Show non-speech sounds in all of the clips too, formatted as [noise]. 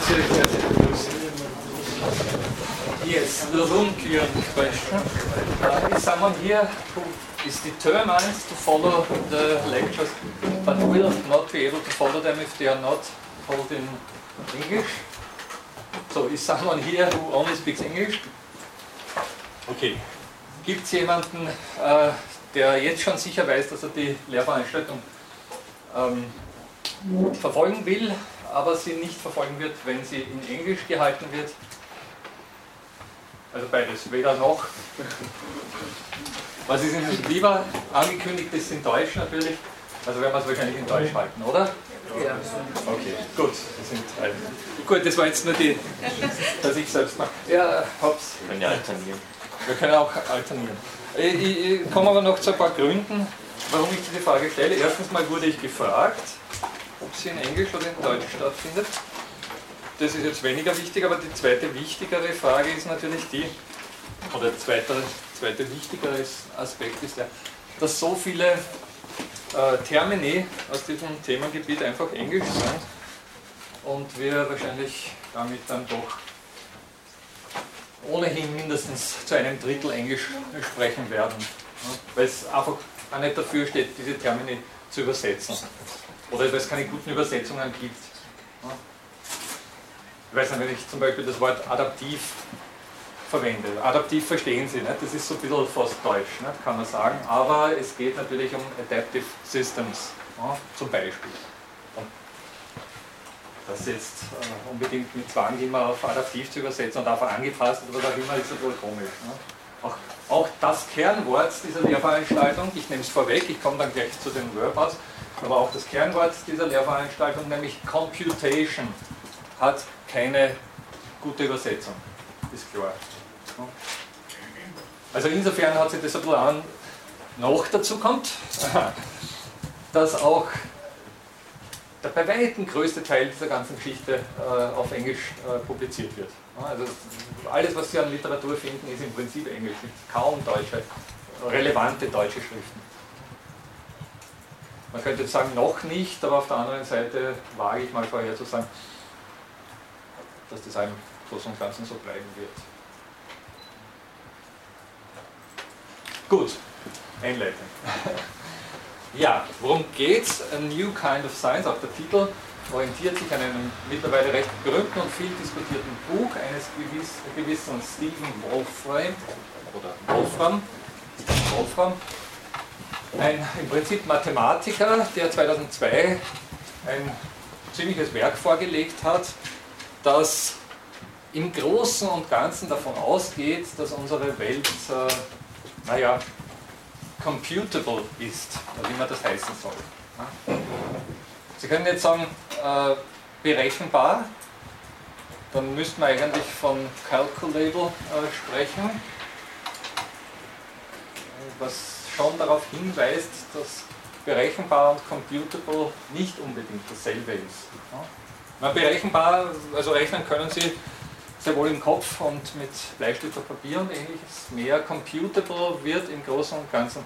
Sie recht herzlich begrüßen. Yes, the room clearing question. Uh, is someone here who is determined to follow the lectures but will not be able to follow them if they are not told in English? So, is someone here who only speaks English? Okay. Gibt es jemanden, äh, der jetzt schon sicher weiß, dass er die Lehrveranstaltung ähm, verfolgen will, aber sie nicht verfolgen wird, wenn sie in Englisch gehalten wird? Also beides, weder noch. Was ist Ihnen lieber? Angekündigt ist in Deutsch natürlich. Also werden wir es wahrscheinlich in Deutsch halten, oder? Ja. Okay, gut. Das sind drei. Gut, das war jetzt nur die, dass ich selbst mache. Ja, hab's. Wir können ja alternieren. Wir können auch alternieren. Ich, ich, ich komme aber noch zu ein paar Gründen, warum ich diese Frage stelle. Erstens mal wurde ich gefragt, ob sie in Englisch oder in Deutsch stattfindet. Das ist jetzt weniger wichtig, aber die zweite wichtigere Frage ist natürlich die, oder der zweite, zweite wichtigere Aspekt ist der, dass so viele äh, Termini aus diesem Themengebiet einfach Englisch sind und wir wahrscheinlich damit dann doch ohnehin mindestens zu einem Drittel Englisch sprechen werden, weil es einfach auch nicht dafür steht, diese Termini zu übersetzen oder weil es keine guten Übersetzungen gibt. Ich weiß nicht, wenn ich zum Beispiel das Wort adaptiv verwende. Adaptiv verstehen Sie, nicht? das ist so ein bisschen fast deutsch, nicht? kann man sagen, aber es geht natürlich um Adaptive Systems, ja, zum Beispiel. Das jetzt äh, unbedingt mit Zwang immer auf adaptiv zu übersetzen und auf angepasst oder was auch immer, ist ein bisschen komisch. Ne? Auch, auch, das Kernwort dieser Lehrveranstaltung, ich nehme es vorweg, ich komme dann gleich zu den Wordouts, aber auch das Kernwort dieser Lehrveranstaltung, nämlich Computation, hat keine gute Übersetzung, ist klar. Also insofern hat sich das ein bisschen an. Noch dazu kommt, [laughs] dass auch der bei weitem größte Teil dieser ganzen Geschichte äh, auf Englisch äh, publiziert wird. Also alles, was Sie an Literatur finden, ist im Prinzip Englisch. Es gibt kaum deutsche, relevante deutsche Schriften. Man könnte jetzt sagen, noch nicht, aber auf der anderen Seite wage ich mal vorher zu sagen, dass das einem Großen und Ganzen so bleiben wird. Gut, Einleitung. [laughs] Ja, worum geht's? A New Kind of Science, auch der Titel orientiert sich an einem mittlerweile recht berühmten und viel diskutierten Buch eines gewissen Stephen Wolfram oder Wolfram, Wolfram, ein im Prinzip Mathematiker, der 2002 ein ziemliches Werk vorgelegt hat, das im Großen und Ganzen davon ausgeht, dass unsere Welt äh, naja, computable ist, was immer das heißen soll. Sie können jetzt sagen, äh, berechenbar, dann müssten wir eigentlich von calculable äh, sprechen, was schon darauf hinweist, dass berechenbar und computable nicht unbedingt dasselbe ist. Ja? Berechenbar, also rechnen können Sie sehr wohl im Kopf und mit Bleistift auf Papier und ähnliches. Mehr computable wird im Großen und Ganzen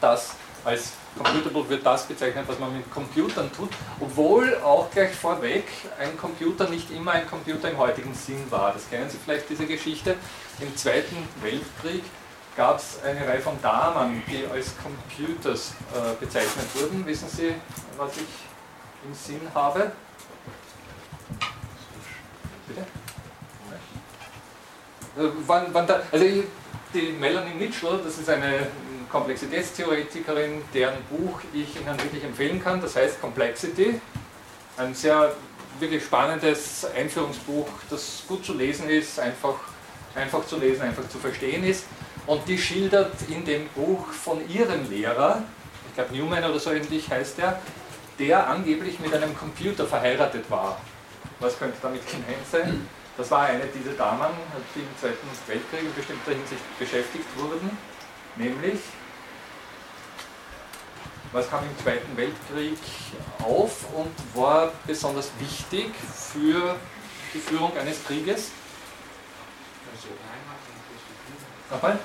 das als computable wird das bezeichnet, was man mit Computern tut, obwohl auch gleich vorweg ein Computer nicht immer ein Computer im heutigen Sinn war. Das kennen Sie vielleicht, diese Geschichte. Im Zweiten Weltkrieg gab es eine Reihe von Damen, die als Computers äh, bezeichnet wurden. Wissen Sie, was ich im Sinn habe? Bitte? Also, wann, wann da, also die Melanie Mitchell, das ist eine Komplexitätstheoretikerin, deren Buch ich Ihnen wirklich empfehlen kann, das heißt Complexity. Ein sehr wirklich spannendes Einführungsbuch, das gut zu lesen ist, einfach, einfach zu lesen, einfach zu verstehen ist. Und die schildert in dem Buch von ihrem Lehrer, ich glaube Newman oder so ähnlich heißt der, der angeblich mit einem Computer verheiratet war. Was könnte damit gemeint sein? Das war eine dieser Damen, die im Zweiten Weltkrieg in bestimmter Hinsicht beschäftigt wurden, nämlich, was kam im Zweiten Weltkrieg auf und war besonders wichtig für die Führung eines Krieges? Nochmal?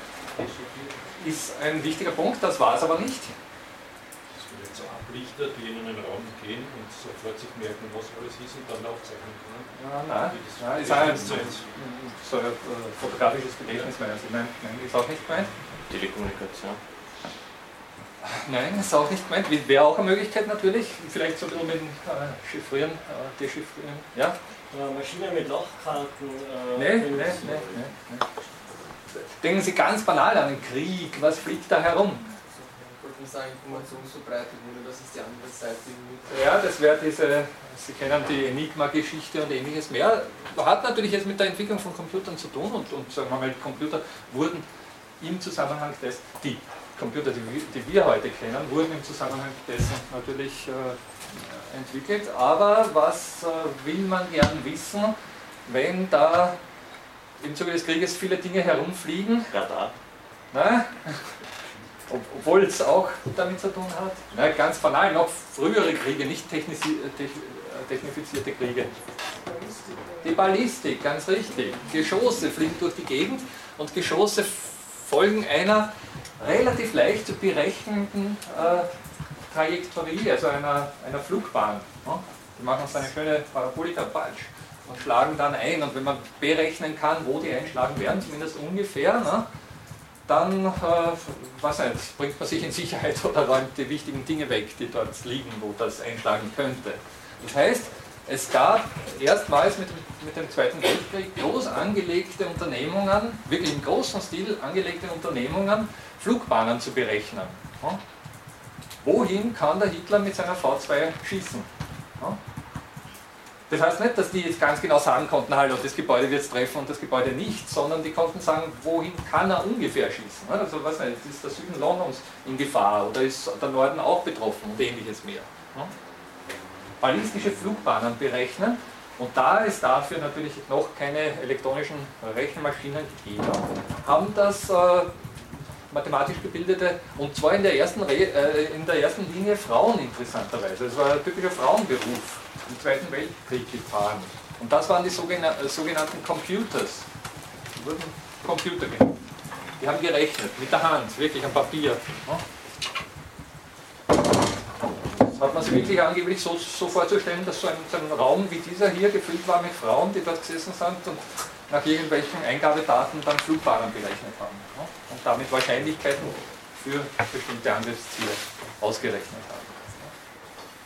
Ist ein wichtiger Punkt, das war es aber nicht. vielleicht so Ablichter, die in einen Raum gehen und sofort sich merken, was alles ist und dann aufzeichnen können. Ja, nein, nein ist auch so, ein äh, fotografisches Gedächtnis meinen Sie? Nein, nein, ist auch nicht gemeint. Telekommunikation. Nein, ist auch nicht gemeint. Wäre auch eine Möglichkeit natürlich. Vielleicht so ein bisschen mit dem äh, Chiffrieren, äh, Dechiffrieren. Ja? Äh, Maschine mit Lochkarten. Äh, nee, nee, nee, nee, nee. Denken Sie ganz banal an den Krieg. Was fliegt da herum? Ja, das wäre diese, Sie kennen die Enigma-Geschichte und ähnliches mehr. Hat natürlich jetzt mit der Entwicklung von Computern zu tun und, und sagen wir mal, Computer wurden im Zusammenhang des, die Computer, die, die wir heute kennen, wurden im Zusammenhang dessen natürlich äh, entwickelt. Aber was äh, will man gern wissen, wenn da im Zuge des Krieges viele Dinge herumfliegen? Radar. Na? Obwohl es auch damit zu tun hat. Na, ganz banal, noch frühere Kriege, nicht äh, technifizierte Kriege. Die Ballistik, ganz richtig. Geschosse fliegen durch die Gegend und Geschosse folgen einer relativ leicht zu berechnenden äh, Trajektorie, also einer, einer Flugbahn. Ne? Die machen so eine schöne Parabolika falsch und schlagen dann ein. Und wenn man berechnen kann, wo die einschlagen werden, zumindest ungefähr, ne, dann äh, was nicht, bringt man sich in Sicherheit [laughs] oder räumt die wichtigen Dinge weg, die dort liegen, wo das einschlagen könnte. Das heißt, es gab erstmals mit, mit dem Zweiten Weltkrieg groß angelegte Unternehmungen, wirklich im großen Stil angelegte Unternehmungen, Flugbahnen zu berechnen. Ja? Wohin kann der Hitler mit seiner V2 schießen? Ja? Das heißt nicht, dass die jetzt ganz genau sagen konnten, hallo, das Gebäude wird es treffen und das Gebäude nicht, sondern die konnten sagen, wohin kann er ungefähr schießen. Also was nicht, ist der Süden Londons in Gefahr oder ist der Norden auch betroffen und ähnliches mehr. Ballistische Flugbahnen berechnen. Und da es dafür natürlich noch keine elektronischen Rechenmaschinen gegeben haben das äh, mathematisch gebildete, und zwar in der, ersten Re äh, in der ersten Linie Frauen interessanterweise. Es war ein typischer Frauenberuf im Zweiten Weltkrieg gefahren. Und das waren die sogenannten, sogenannten Computers. Die wurden Computer genannt. Die haben gerechnet, mit der Hand, wirklich am Papier. Ja? hat man sich wirklich angeblich so, so vorzustellen, dass so ein, so ein, Raum wie dieser hier gefüllt war mit Frauen, die dort gesessen sind und nach irgendwelchen Eingabedaten dann Flugbahnen berechnet haben. Und damit Wahrscheinlichkeiten für bestimmte Angriffsziele ausgerechnet haben.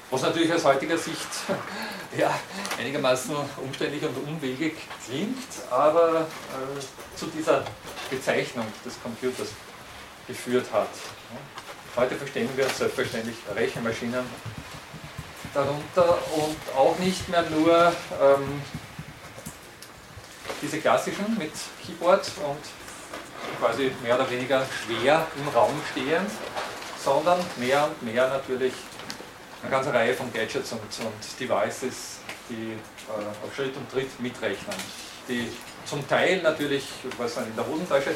Was natürlich aus heutiger Sicht [laughs] ja, einigermaßen umständlich und unwegig klingt, aber äh, zu dieser Bezeichnung des Computers geführt hat. Heute verstehen wir selbstverständlich Rechenmaschinen darunter und auch nicht mehr nur ähm, diese klassischen mit Keyboard und quasi mehr oder weniger schwer im Raum stehend, sondern mehr und mehr natürlich eine ganze Reihe von Gadgets und, und Devices, die äh, auf Schritt und Tritt mitrechnen, die zum Teil natürlich was in der Hosentasche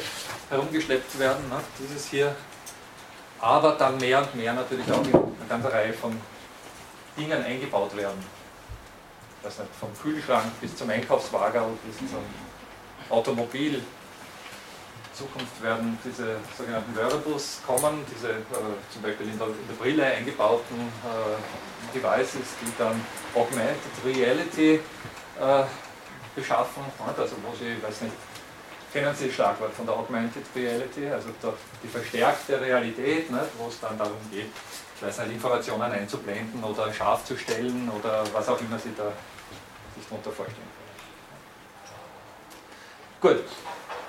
herumgeschleppt werden. Ne? Dieses hier aber dann mehr und mehr natürlich auch in eine ganze Reihe von Dingen eingebaut werden. Das nicht, vom Kühlschrank bis zum Einkaufswagen bis zum Automobil. Zukunft werden diese sogenannten Wearables kommen, diese äh, zum Beispiel in der, in der, Brille eingebauten äh, Devices, die dann Augmented Reality äh, beschaffen, also wo sie, ich weiß nicht, kennen Sie das Schlagwort von der Augmented Reality, also die verstärkte Realität, ne, wo es dann darum geht, weiß nicht, Informationen einzublenden oder scharf zu stellen oder was auch immer Sie da sich darunter vorstellen. Gut,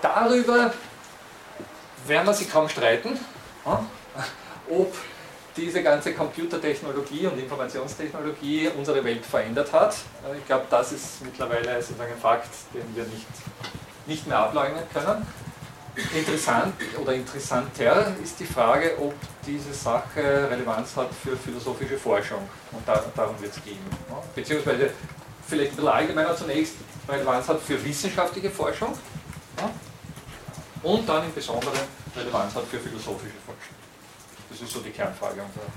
darüber werden wir sich kaum streiten, ob diese ganze Computertechnologie und Informationstechnologie unsere Welt verändert hat. Ich glaube, das ist mittlerweile sozusagen ein Fakt, den wir nicht nicht mehr ableugnen können. Interessant oder interessanter ist die Frage, ob diese Sache Relevanz hat für philosophische Forschung. Und da, darum wird es gehen. Beziehungsweise vielleicht ein bisschen allgemeiner zunächst Relevanz hat für wissenschaftliche Forschung und dann im Besonderen Relevanz hat für philosophische Forschung. Das ist so die Kernfrage unserer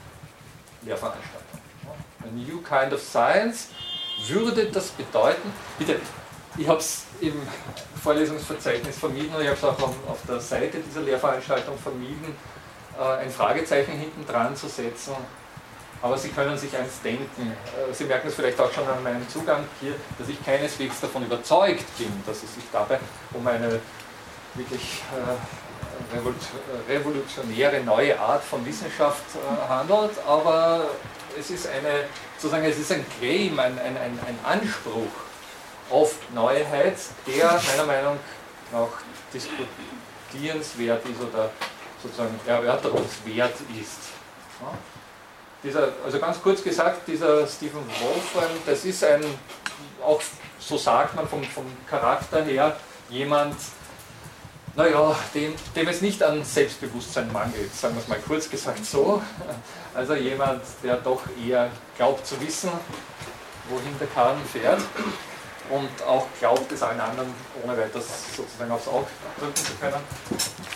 Lehrveranstaltung. A new kind of science würde das bedeuten, bitte, ich habe es im Vorlesungsverzeichnis vermieden ich habe es auch auf der Seite dieser Lehrveranstaltung vermieden, äh, ein Fragezeichen hinten dran zu setzen, Aber Sie können sich eins denken, äh, Sie merken es vielleicht auch schon an meinem Zugang hier, dass ich keineswegs davon überzeugt bin, dass es sich dabei um eine wirklich äh, revolutionäre neue Art von Wissenschaft äh, handelt, aber es ist eine, sozusagen, es ist ein Claim, ein, ein, ein, ein Anspruch auf Neuheit, der meiner Meinung nach diskutierenswert ist oder sozusagen erörterungswert ist. Ja? Dieser, also ganz kurz gesagt, dieser Stephen Wolfram, das ist ein, auch so sagt man vom, vom Charakter her, jemand, naja, dem, dem es nicht an Selbstbewusstsein mangelt, sagen wir es mal kurz gesagt so. Also jemand, der doch eher glaubt zu wissen, wohin der Karren fährt und auch glaubt, es allen anderen ohne weiteres sozusagen aufs Auge drücken zu können.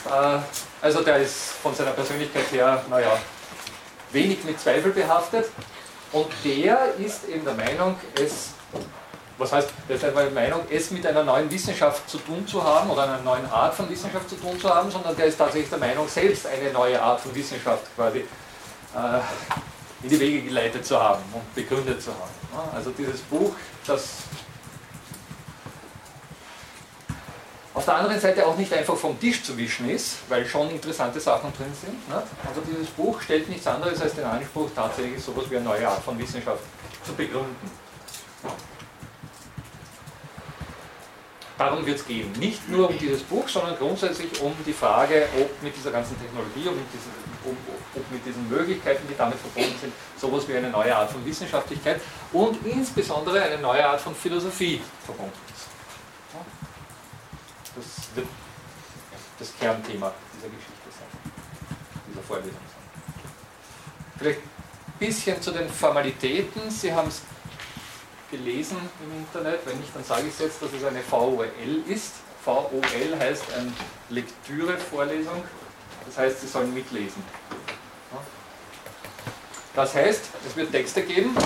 Äh, also der ist von seiner Persönlichkeit her, naja, wenig mit Zweifel behaftet und der ist eben der Meinung, es was heißt, der ist einfach Meinung, es mit einer neuen Wissenschaft zu tun zu haben oder einer neuen Art von Wissenschaft zu tun zu haben, sondern der ist tatsächlich der Meinung, selbst eine neue Art von Wissenschaft quasi äh, in die Wege geleitet zu haben und begründet zu haben. Also dieses Buch, das auf der anderen Seite auch nicht einfach vom Tisch zu wischen ist, weil schon interessante Sachen drin sind. Also dieses Buch stellt nichts anderes als den Anspruch, tatsächlich so etwas wie eine neue Art von Wissenschaft zu begründen. Darum wird es gehen. Nicht nur um dieses Buch, sondern grundsätzlich um die Frage, ob mit dieser ganzen Technologie, ob mit diesen, um, ob mit diesen Möglichkeiten, die damit verbunden sind, sowas wie eine neue Art von Wissenschaftlichkeit und insbesondere eine neue Art von Philosophie verbunden ist. Das wird das Kernthema dieser Geschichte sein, dieser Vorlesung sein. Vielleicht ein bisschen zu den Formalitäten. Sie haben es gelesen im Internet. Wenn nicht, dann sage ich es jetzt, dass es eine VOL ist. VOL heißt eine Lektüre-Vorlesung. Das heißt, Sie sollen mitlesen. Das heißt, es wird Texte geben,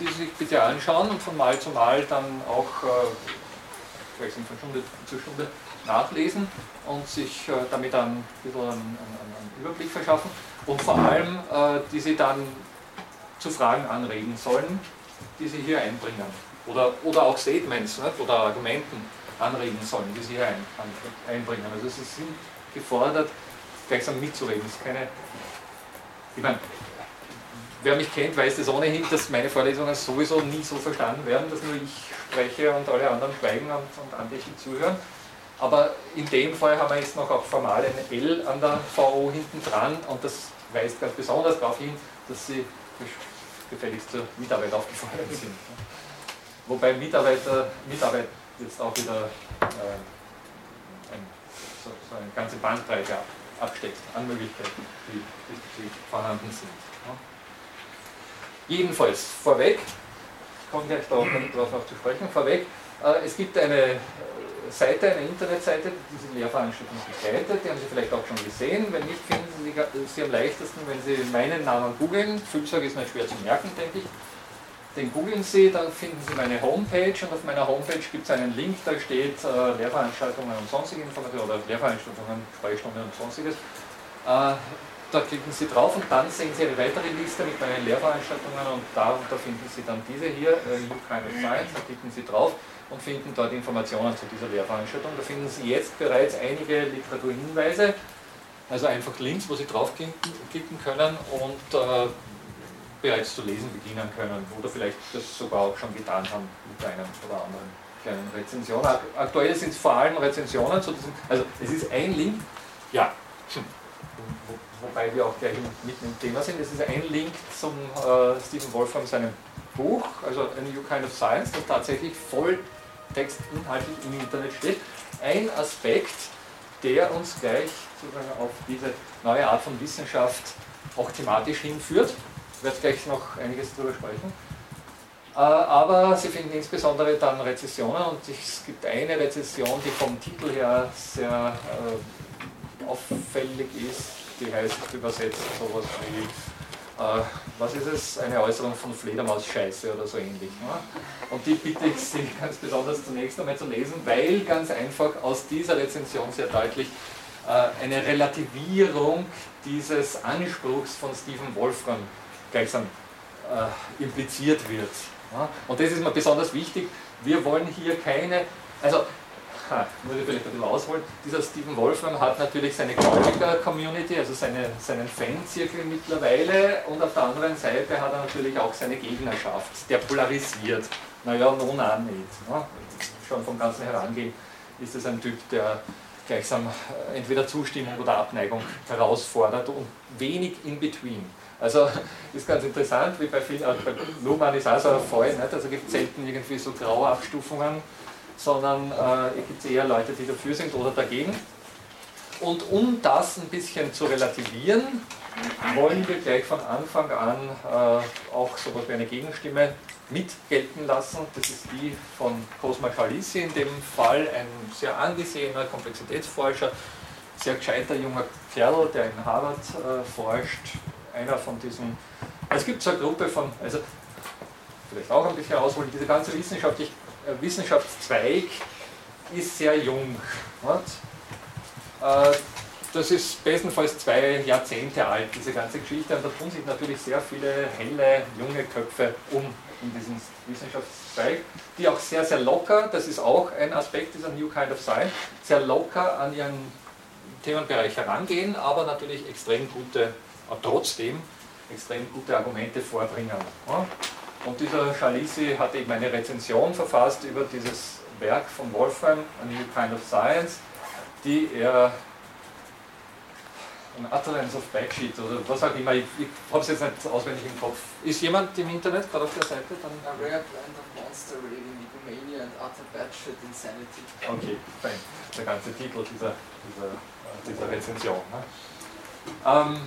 die Sie sich bitte anschauen und von Mal zu Mal dann auch äh, von Stunde zu Stunde nachlesen und sich äh, damit dann ein bisschen einen, einen, einen, Überblick verschaffen und vor allem, äh, die Sie dann zu Fragen anregen sollen, die Sie hier einbringen. Oder, oder auch Statements nicht? oder Argumenten anregen sollen, die Sie hier ein, an, einbringen. Also Sie sind gefordert, gleichsam mitzureden. Ist keine, ich meine, wer mich kennt, weiß das ohnehin, dass meine Vorlesungen sowieso nie so verstanden werden, dass nur ich spreche und alle anderen schweigen und, und andächtig zuhören. Aber in dem Fall haben wir jetzt noch auch formal ein L an der VO hinten dran und das weist ganz besonders darauf hin, dass Sie gefälligst zur Mitarbeit aufgefordert sind. Wobei Mitarbeiter, Mitarbeit jetzt auch wieder äh, ein, so, so, eine ganze Bandbreite absteckt an Möglichkeiten, die, die, die vorhanden sind. Ja. Jedenfalls, vorweg, ich komme gleich darauf, darauf zu sprechen, vorweg, äh, es gibt eine Seite, eine Internetseite, die diese Lehrveranstaltung begleitet, die haben Sie vielleicht auch schon gesehen. Wenn nicht, finden Sie sie am leichtesten, wenn Sie meinen Namen googeln. Fülsag ist nicht schwer zu merken, denke ich. Den googeln Sie, dann finden Sie meine Homepage und auf meiner Homepage gibt es einen Link, da steht äh, Lehrveranstaltungen und sonstige Informationen oder Lehrveranstaltungen, Sprechstunden und sonstiges. Äh, da klicken Sie drauf und dann sehen Sie eine weitere Liste mit meinen Lehrveranstaltungen und darunter finden Sie dann diese hier, äh, New of Science, da klicken Sie drauf und finden dort Informationen zu dieser Lehrveranstaltung. Da finden Sie jetzt bereits einige Literaturhinweise, also einfach Links, wo Sie draufklicken können und äh, bereits zu lesen beginnen können oder vielleicht das sogar auch schon getan haben mit einer oder anderen kleinen Rezension. Aktuell sind es vor allem Rezensionen zu diesem, also es ist ein Link, ja, hm, wobei wir auch gleich mitten im Thema sind, es ist ein Link zum äh, Stephen Wolfram seinem Buch, also A New Kind of Science, das tatsächlich voll textinhaltlich im Internet steht. Ein Aspekt, der uns gleich sozusagen auf diese neue Art von Wissenschaft auch thematisch hinführt. Ich werde gleich noch einiges darüber sprechen. Äh, aber Sie finden insbesondere dann Rezessionen und es gibt eine Rezession, die vom Titel her sehr äh, auffällig ist, die heißt übersetzt sowas wie was ist es, eine Äußerung von Fledermaus-Scheiße oder so ähnlich. Ne? Und die bitte ich Sie [laughs] ganz besonders zunächst einmal zu lesen, weil ganz einfach aus dieser Rezension sehr deutlich äh, eine Relativierung dieses Anspruchs von Stephen Wolfram gleichsam äh, impliziert wird. Ja? Und das ist mir besonders wichtig. Wir wollen hier keine, also ha, muss ich vielleicht ein bisschen ausholen, dieser Stephen Wolfram hat natürlich seine Gläubiger-Community, also seine, seinen Fanzirkel mittlerweile und auf der anderen Seite hat er natürlich auch seine Gegnerschaft, der polarisiert. Naja, nun auch nicht. Ne? Schon vom ganzen Herangehen ist es ein Typ, der gleichsam äh, entweder Zustimmung oder Abneigung herausfordert und wenig in between. Also [laughs] ist ganz interessant, wie bei vielen, also bei Luhmann ist auch so ein Fall, nicht? also gibt es selten irgendwie so graue Abstufungen, sondern äh, es gibt eher Leute, die dafür sind oder dagegen. Und um das ein bisschen zu relativieren, wollen wir gleich von Anfang an äh, auch so etwas wie eine Gegenstimme mitgelten lassen. Das ist die von Cosma Schalisi, in dem Fall ein sehr angesehener Komplexitätsforscher, sehr gescheiter junger Kerl, der in Harvard äh, forscht, einer von diesen, es gibt so eine Gruppe von, also vielleicht auch ein bisschen ausholen, diese ganze wissenschaftlich, äh, Wissenschaftszweig ist sehr jung. Äh, das ist bestenfalls zwei Jahrzehnte alt, diese ganze Geschichte, und da tun sich natürlich sehr viele helle, junge Köpfe um in diesem Wissenschaftszweig, die auch sehr, sehr locker, das ist auch ein Aspekt dieser New Kind of Science, sehr locker an ihren Themenbereich herangehen, aber natürlich extrem gute, aber trotzdem extrem gute Argumente vorbringen. Und dieser Schalisi hat eben eine Rezension verfasst über dieses Werk von Wolfram, A New Kind of Science, die er ein Utterance of Backsheet oder was auch immer, ich, ich habe es jetzt nicht auswendig im Kopf. Ist jemand im Internet gerade auf der Seite? Dann A rare blend of monster raving egomania and utter batshit insanity. Okay, fein. Der ganze Titel dieser, dieser, dieser Rezension. Ne? Ähm,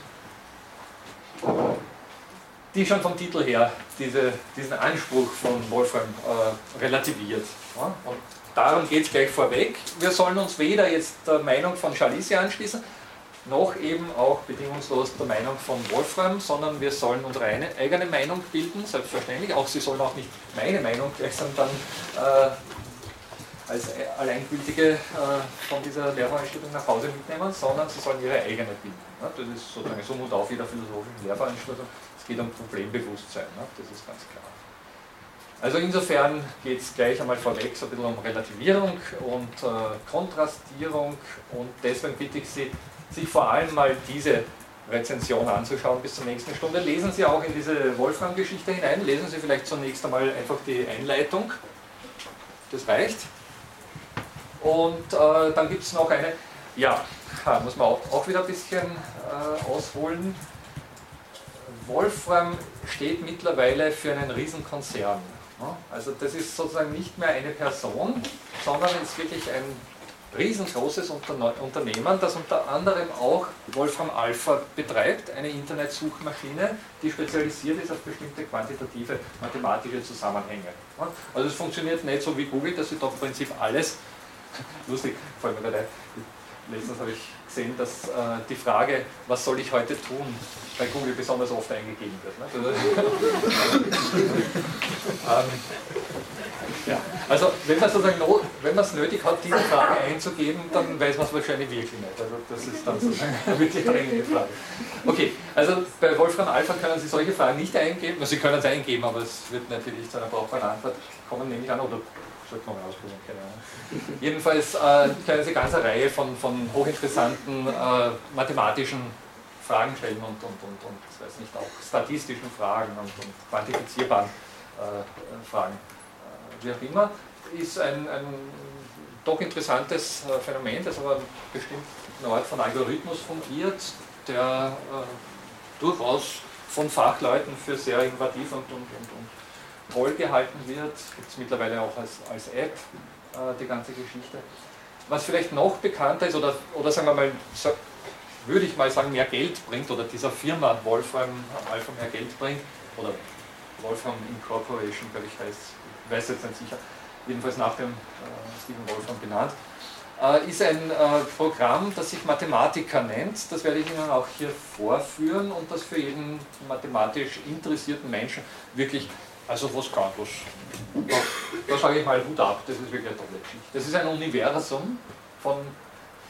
die schon vom Titel her diese, diesen Anspruch von Wolfram äh, relativiert. Ja? Und darum geht es gleich vorweg. Wir sollen uns weder jetzt der Meinung von Schalisi anschließen, noch eben auch bedingungslos der Meinung von Wolfram, sondern wir sollen unsere eigene Meinung bilden, selbstverständlich. Auch Sie sollen auch nicht meine Meinung gleichsam dann äh, als alleingültige äh, von dieser Lehrveranstaltung nach Hause mitnehmen, sondern Sie sollen Ihre eigene bilden. Ne? Das ist sozusagen so und auf jeder philosophischen Lehrveranstaltung. Geht um Problembewusstsein, ne? das ist ganz klar. Also insofern geht es gleich einmal vorweg so ein bisschen um Relativierung und äh, Kontrastierung und deswegen bitte ich Sie, sich vor allem mal diese Rezension anzuschauen bis zur nächsten Stunde. Lesen Sie auch in diese Wolfram-Geschichte hinein, lesen Sie vielleicht zunächst einmal einfach die Einleitung. Das reicht. Und äh, dann gibt es noch eine, ja, muss man auch, auch wieder ein bisschen äh, ausholen. Wolfram steht mittlerweile für einen Riesenkonzern. Also das ist sozusagen nicht mehr eine Person, sondern ist wirklich ein riesengroßes Unternehmen, das unter anderem auch Wolfram Alpha betreibt, eine Internetsuchmaschine, die spezialisiert ist auf bestimmte quantitative mathematische Zusammenhänge. Also es funktioniert nicht so wie Google, dass sie doch im Prinzip alles, [laughs] lustig, vor allem der, letztens habe ich gesehen, dass äh, die Frage, was soll ich heute tun, bei Google besonders oft eingegeben wird. Ne? [laughs] ähm, ja. Also wenn man sozusagen wenn man es nötig hat, diese Frage einzugeben, dann weiß man es wahrscheinlich wirklich nicht. Also das ist dann sozusagen [laughs] wirklich dringende Frage. Okay, also bei Wolfram Alpha können Sie solche Fragen nicht eingeben. Also Sie können es eingeben, aber es wird natürlich zu einer brauchbaren Antwort kommen, nehme ich an, oder sollte man ausprobieren, keine Ahnung. [laughs] Jedenfalls äh, können Sie ganz eine Reihe von, von hochinteressanten äh, mathematischen Fragen stellen und, und, und, und weiß nicht, auch statistischen Fragen und, und quantifizierbaren äh, Fragen wie auch immer, ist ein, ein doch interessantes äh, Phänomen, das aber bestimmt eine Art von Algorithmus fungiert, der äh, durchaus von Fachleuten für sehr innovativ und, und, und, und toll gehalten wird. Gibt es mittlerweile auch als, als App äh, die ganze Geschichte. Was vielleicht noch bekannter ist, oder, oder sagen wir mal, würde ich mal sagen, mehr Geld bringt, oder dieser Firma Wolfram Alpha mehr Geld bringt, oder Wolfram Incorporation, glaube ich, heißt weiß jetzt nicht sicher, jedenfalls nach dem äh, Stephen Wolfram benannt, äh, ist ein äh, Programm, das sich Mathematiker nennt. Das werde ich Ihnen auch hier vorführen und das für jeden mathematisch interessierten Menschen wirklich, also was kann das? Da, da sage ich mal Hut ab, das ist wirklich eine tolle Geschichte. Das ist ein Universum von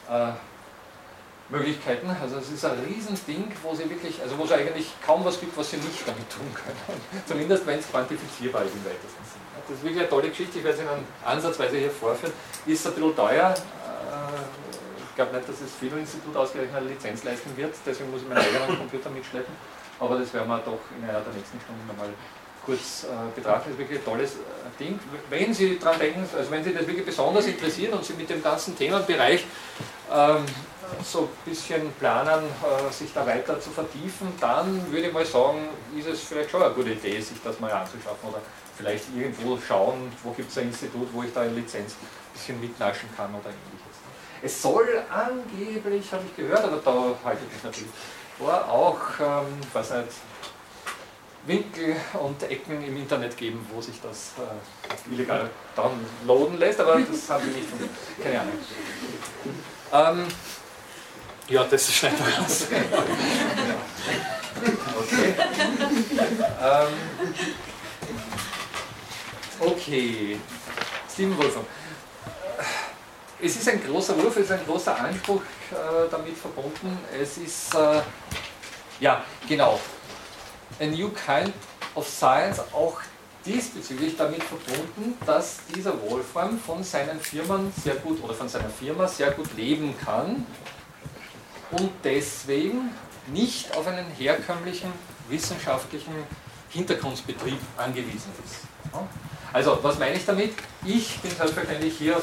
äh, Möglichkeiten. Also es ist ein Riesending, wo sie wirklich, also wo es eigentlich kaum was gibt, was sie nicht damit tun können. [laughs] Zumindest wenn es quantifizierbar ist im weitesten Sinne. Das ist wirklich eine tolle Geschichte, ich werde es Ihnen ansatzweise hier vorführen. Ist ein bisschen teuer. Äh, ich glaube nicht, dass das FILO-Institut ausgerechnet eine Lizenz leisten wird, deswegen muss ich meinen eigenen Computer mitschleppen. Aber das werden wir doch in einer der nächsten Stunden nochmal kurz äh, betrachten. Ist wirklich ein tolles äh, Ding. Wenn Sie daran denken, also wenn Sie das wirklich besonders interessiert und Sie mit dem ganzen Themenbereich ähm, so ein bisschen planen, äh, sich da weiter zu vertiefen, dann würde ich mal sagen, ist es vielleicht schon eine gute Idee, sich das mal anzuschaffen oder vielleicht irgendwo schauen, wo gibt es ein Institut, wo ich da eine Lizenz ein bisschen mitnaschen kann oder ähnliches. Es soll angeblich, habe ich gehört, aber da halte ich mich natürlich vor, auch, ähm, weiß nicht, Winkel und Ecken im Internet geben, wo sich das äh, illegal downloaden lässt, aber das haben wir nicht keine Ahnung. Ähm, ja, das schneiden wir raus. Okay. Ähm, okay. Steven Wolfram. Es ist ein großer Ruf, es ist ein großer Anspruch äh, damit verbunden. Es ist, äh, ja, genau, a new kind of science auch diesbezüglich damit verbunden, dass dieser Wolfram von seinen Firmen sehr gut oder von seiner Firma sehr gut leben kann und deswegen nicht auf einen herkömmlichen wissenschaftlichen Hintergrundbetrieb angewiesen ist. Also, was meine ich damit? Ich bin selbstverständlich hier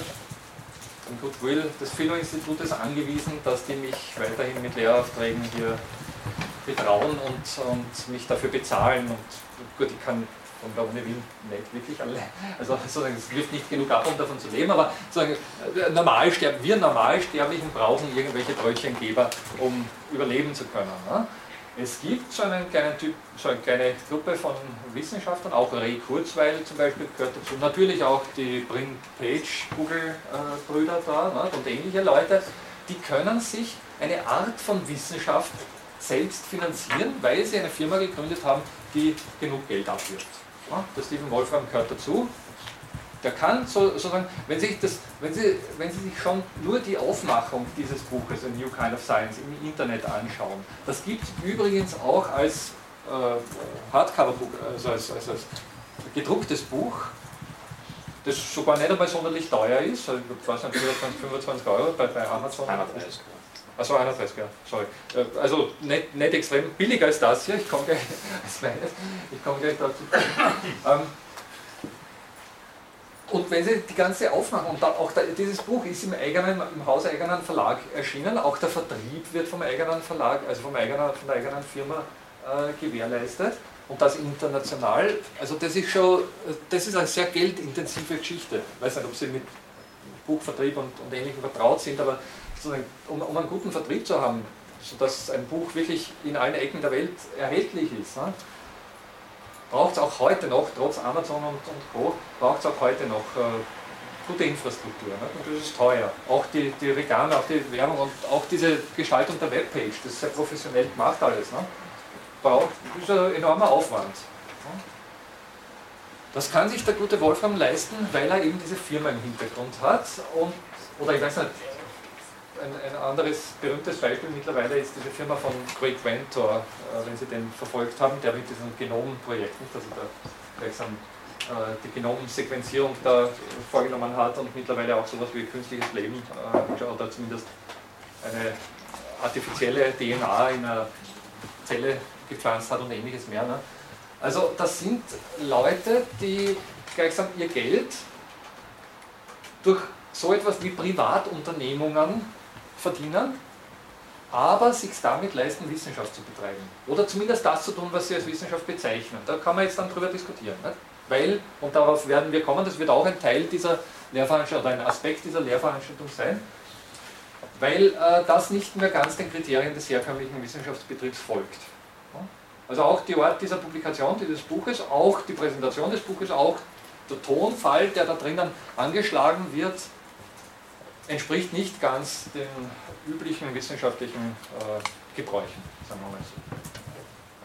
im Goodwill des Philo-Institutes angewiesen, dass die mich weiterhin mit Lehraufträgen hier betrauen und, und mich dafür bezahlen. Und gut, ich kann von der Uni Wien nicht wirklich alle, also [laughs] sozusagen, es wirft nicht genug ab, um davon zu leben, aber sozusagen, äh, Normalsterb, wir Normalsterblichen brauchen irgendwelche Brötchengeber, um überleben zu können. Ne? Es gibt so, einen kleinen typ, so eine kleine Gruppe von Wissenschaftlern, auch Ray Kurzweil zum Beispiel gehört dazu, natürlich auch die Brin Page Google-Brüder da ne, und ähnliche Leute, die können sich eine Art von Wissenschaft selbst finanzieren, weil sie eine Firma gegründet haben, die genug Geld abwirft. Ja, der Stephen Wolfram gehört dazu. Der kann so, sozusagen, wenn, sich das, wenn, sie, wenn Sie sich schon nur die Aufmachung dieses Buches, A New Kind of Science, im Internet anschauen, das gibt es übrigens auch als äh, Hardcover-Buch, also als, als, als gedrucktes Buch, das sogar nicht einmal sonderlich teuer ist, also ich weiß nicht, 24, 25 Euro bei, bei Amazon. 31. Also 31, ja, sorry. Äh, also nicht, nicht extrem billiger als das hier, ich komme gleich, [laughs] ich komme gleich dazu. Ähm, und wenn Sie die ganze Aufmachung, und auch dieses Buch ist im eigenen, im hauseigenen Verlag erschienen, auch der Vertrieb wird vom eigenen Verlag, also vom eigenen, von der eigenen Firma äh, gewährleistet und das international. Also das ist schon, das ist eine sehr geldintensive Geschichte. Ich weiß nicht, ob Sie mit Buchvertrieb und, und Ähnlichem vertraut sind, aber um, um, einen guten Vertrieb zu haben, sodass ein Buch wirklich in allen Ecken der Welt erhältlich ist, ne, braucht es auch heute noch, trotz Amazon und, und Co., braucht es auch heute noch äh, gute Infrastruktur. Ne? Und das ist teuer. Auch die, die Reklame, auch die Werbung und auch diese Gestaltung der Webpage, das ist sehr professionell gemacht alles. Ne? Braucht, ist ein enormer Aufwand. Ne? Das kann sich der gute Wolfram leisten, weil er eben diese Firma im Hintergrund hat und, oder ich weiß nicht, ein, ein, anderes berühmtes Beispiel mittlerweile ist diese Firma von Craig Ventor, äh, wenn Sie den verfolgt haben, der mit diesem Genomprojekt, nicht, also da gleichsam äh, die Genomsequenzierung da vorgenommen hat und mittlerweile auch sowas wie künstliches Leben äh, oder zumindest eine artifizielle DNA in einer Zelle gepflanzt hat und ähnliches mehr. Ne? Also das sind Leute, die gleichsam ihr Geld durch so etwas wie Privatunternehmungen verdienen, aber sich damit leisten, Wissenschaft zu betreiben. Oder zumindest das zu tun, was sie als Wissenschaft bezeichnen. Da kann man jetzt dann drüber diskutieren. Nicht? Weil, und darauf werden wir kommen, das wird auch ein Teil dieser Lehrveranstaltung oder ein Aspekt dieser Lehrveranstaltung sein, weil äh, das nicht mehr ganz den Kriterien des herkömmlichen Wissenschaftsbetriebs folgt. Also auch die Art dieser Publikation dieses Buches, auch die Präsentation des Buches, auch der Tonfall, der da drinnen angeschlagen wird, entspricht nicht ganz den üblichen wissenschaftlichen äh, Gebräuchen, sagen wir mal so.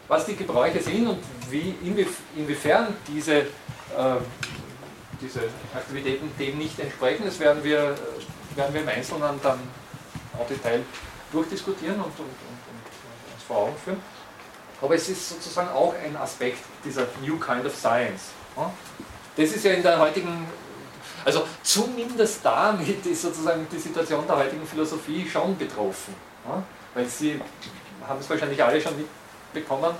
Was die Gebräuche sind und wie, inwiefern diese, äh, diese Aktivitäten dem nicht entsprechen, das werden wir, werden wir im Einzelnen dann au Detail durchdiskutieren und, und, und, und uns vor Augen führen. Aber es ist sozusagen auch ein Aspekt dieser New Kind of Science. Das ist ja in der heutigen, also zumindest damit ist sozusagen die Situation der heutigen Philosophie schon betroffen. Weil Sie haben es wahrscheinlich alle schon mitbekommen,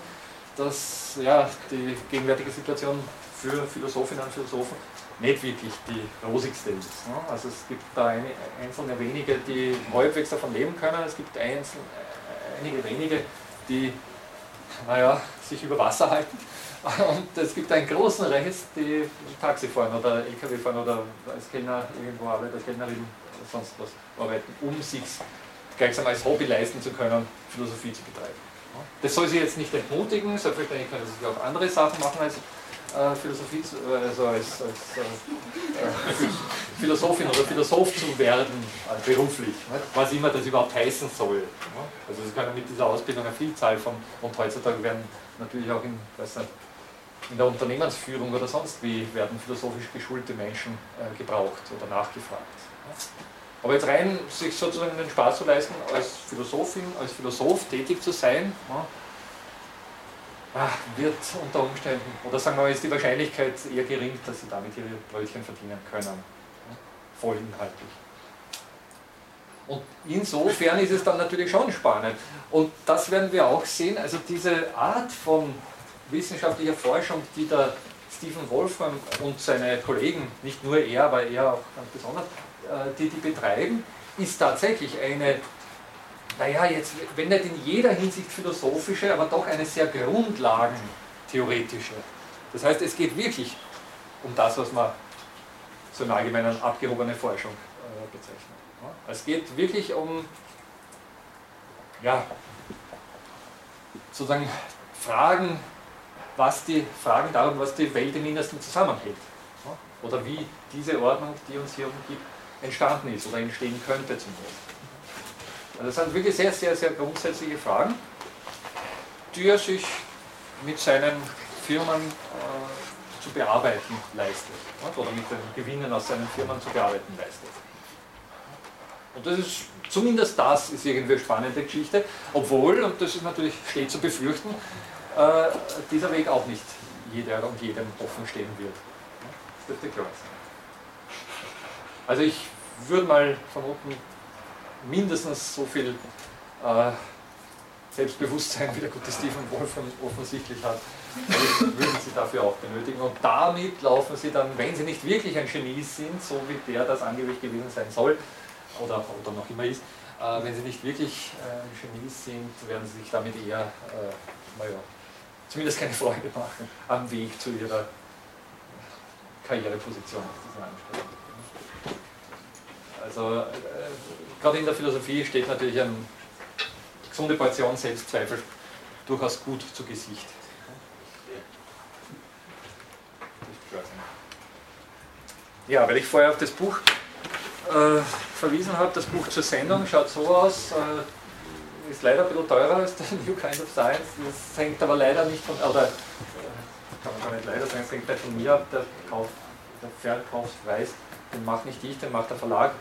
dass ja, die gegenwärtige Situation für Philosophinnen und Philosophen nicht wirklich die rosigste ist. Also es gibt da einzelne wenige, die halbwegs davon leben können, es gibt einzelne, einige wenige, die naja, sich über Wasser halten. Und es gibt einen großen Rest, die Taxi fahren oder LKW fahren oder als Kellner irgendwo arbeiten, als Kellnerin sonst was arbeiten, um sich gleichsam als Hobby leisten zu können, Philosophie zu betreiben. Das soll sie jetzt nicht entmutigen, selbstverständlich können sie auch andere Sachen machen als äh, Philosophie, also als, als äh, Philosophin oder Philosoph zu werden, äh, beruflich, ne? was immer das überhaupt heißen soll. Ne? Also Sie können mit dieser Ausbildung eine Vielzahl von, und heutzutage werden natürlich auch in, weiß nicht, in der Unternehmensführung oder sonst wie werden philosophisch geschulte Menschen äh, gebraucht oder nachgefragt. Aber jetzt rein sich sozusagen den Spaß zu leisten, als Philosophin, als Philosoph tätig zu sein, Ah, wird unter Umständen, oder sagen wir mal, ist die Wahrscheinlichkeit eher gering, dass sie damit ihre Brötchen verdienen können. Vollinhaltlich. Und insofern ist es dann natürlich schon spannend. Und das werden wir auch sehen, also diese Art von wissenschaftlicher Forschung, die der Stephen Wolfram und seine Kollegen, nicht nur er, aber er auch ganz besonders, äh, die die betreiben, ist tatsächlich eine naja, jetzt, wenn nicht in jeder Hinsicht philosophische, aber doch eine sehr grundlagentheoretische. Das heißt, es geht wirklich um das, was man so im Allgemeinen abgehobene Forschung äh, bezeichnet. Es geht wirklich um, ja, sozusagen Fragen, was die Fragen darum, was die Welt im Innersten zusammenhält. Oder wie diese Ordnung, die uns hier umgibt, entstanden ist oder entstehen könnte zumindest. Also das sind wirklich sehr, sehr, sehr grundsätzliche Fragen, die er sich mit seinen Firmen äh, zu bearbeiten leistet. Oder mit den Gewinnen aus seinen Firmen zu bearbeiten leistet. Und das ist, zumindest das ist irgendwie eine spannende Geschichte, obwohl, und das ist natürlich steht zu befürchten, äh, dieser Weg auch nicht jeder und jedem offen stehen wird. Das dürfte klar sein. Also ich würde mal vermuten, mindestens so viel äh, Selbstbewusstsein wie der gute Stephen Wolfram offensichtlich hat, würden sie dafür auch benötigen. Und damit laufen sie dann, wenn sie nicht wirklich ein Genie sind, so wie der das angeblich gewesen sein soll, oder, oder noch immer ist, äh, wenn sie nicht wirklich äh, ein Genie sind, werden sie sich damit eher, äh, naja, zumindest keine Freude machen am Weg zu ihrer Karriereposition. Also äh, gerade in der Philosophie steht natürlich eine gesunde Portion Selbstzweifel durchaus gut zu Gesicht. Ja, weil ich vorher auf das Buch äh, verwiesen habe, das Buch zur Sendung schaut so aus, äh, ist leider ein bisschen teurer als der [laughs] New Kind of Science, das hängt aber leider nicht von, oder äh, kann man gar nicht leider sagen, es hängt nicht von mir ab, der, Kauf, der Verkaufspreis, den macht nicht ich, den macht der Verlag.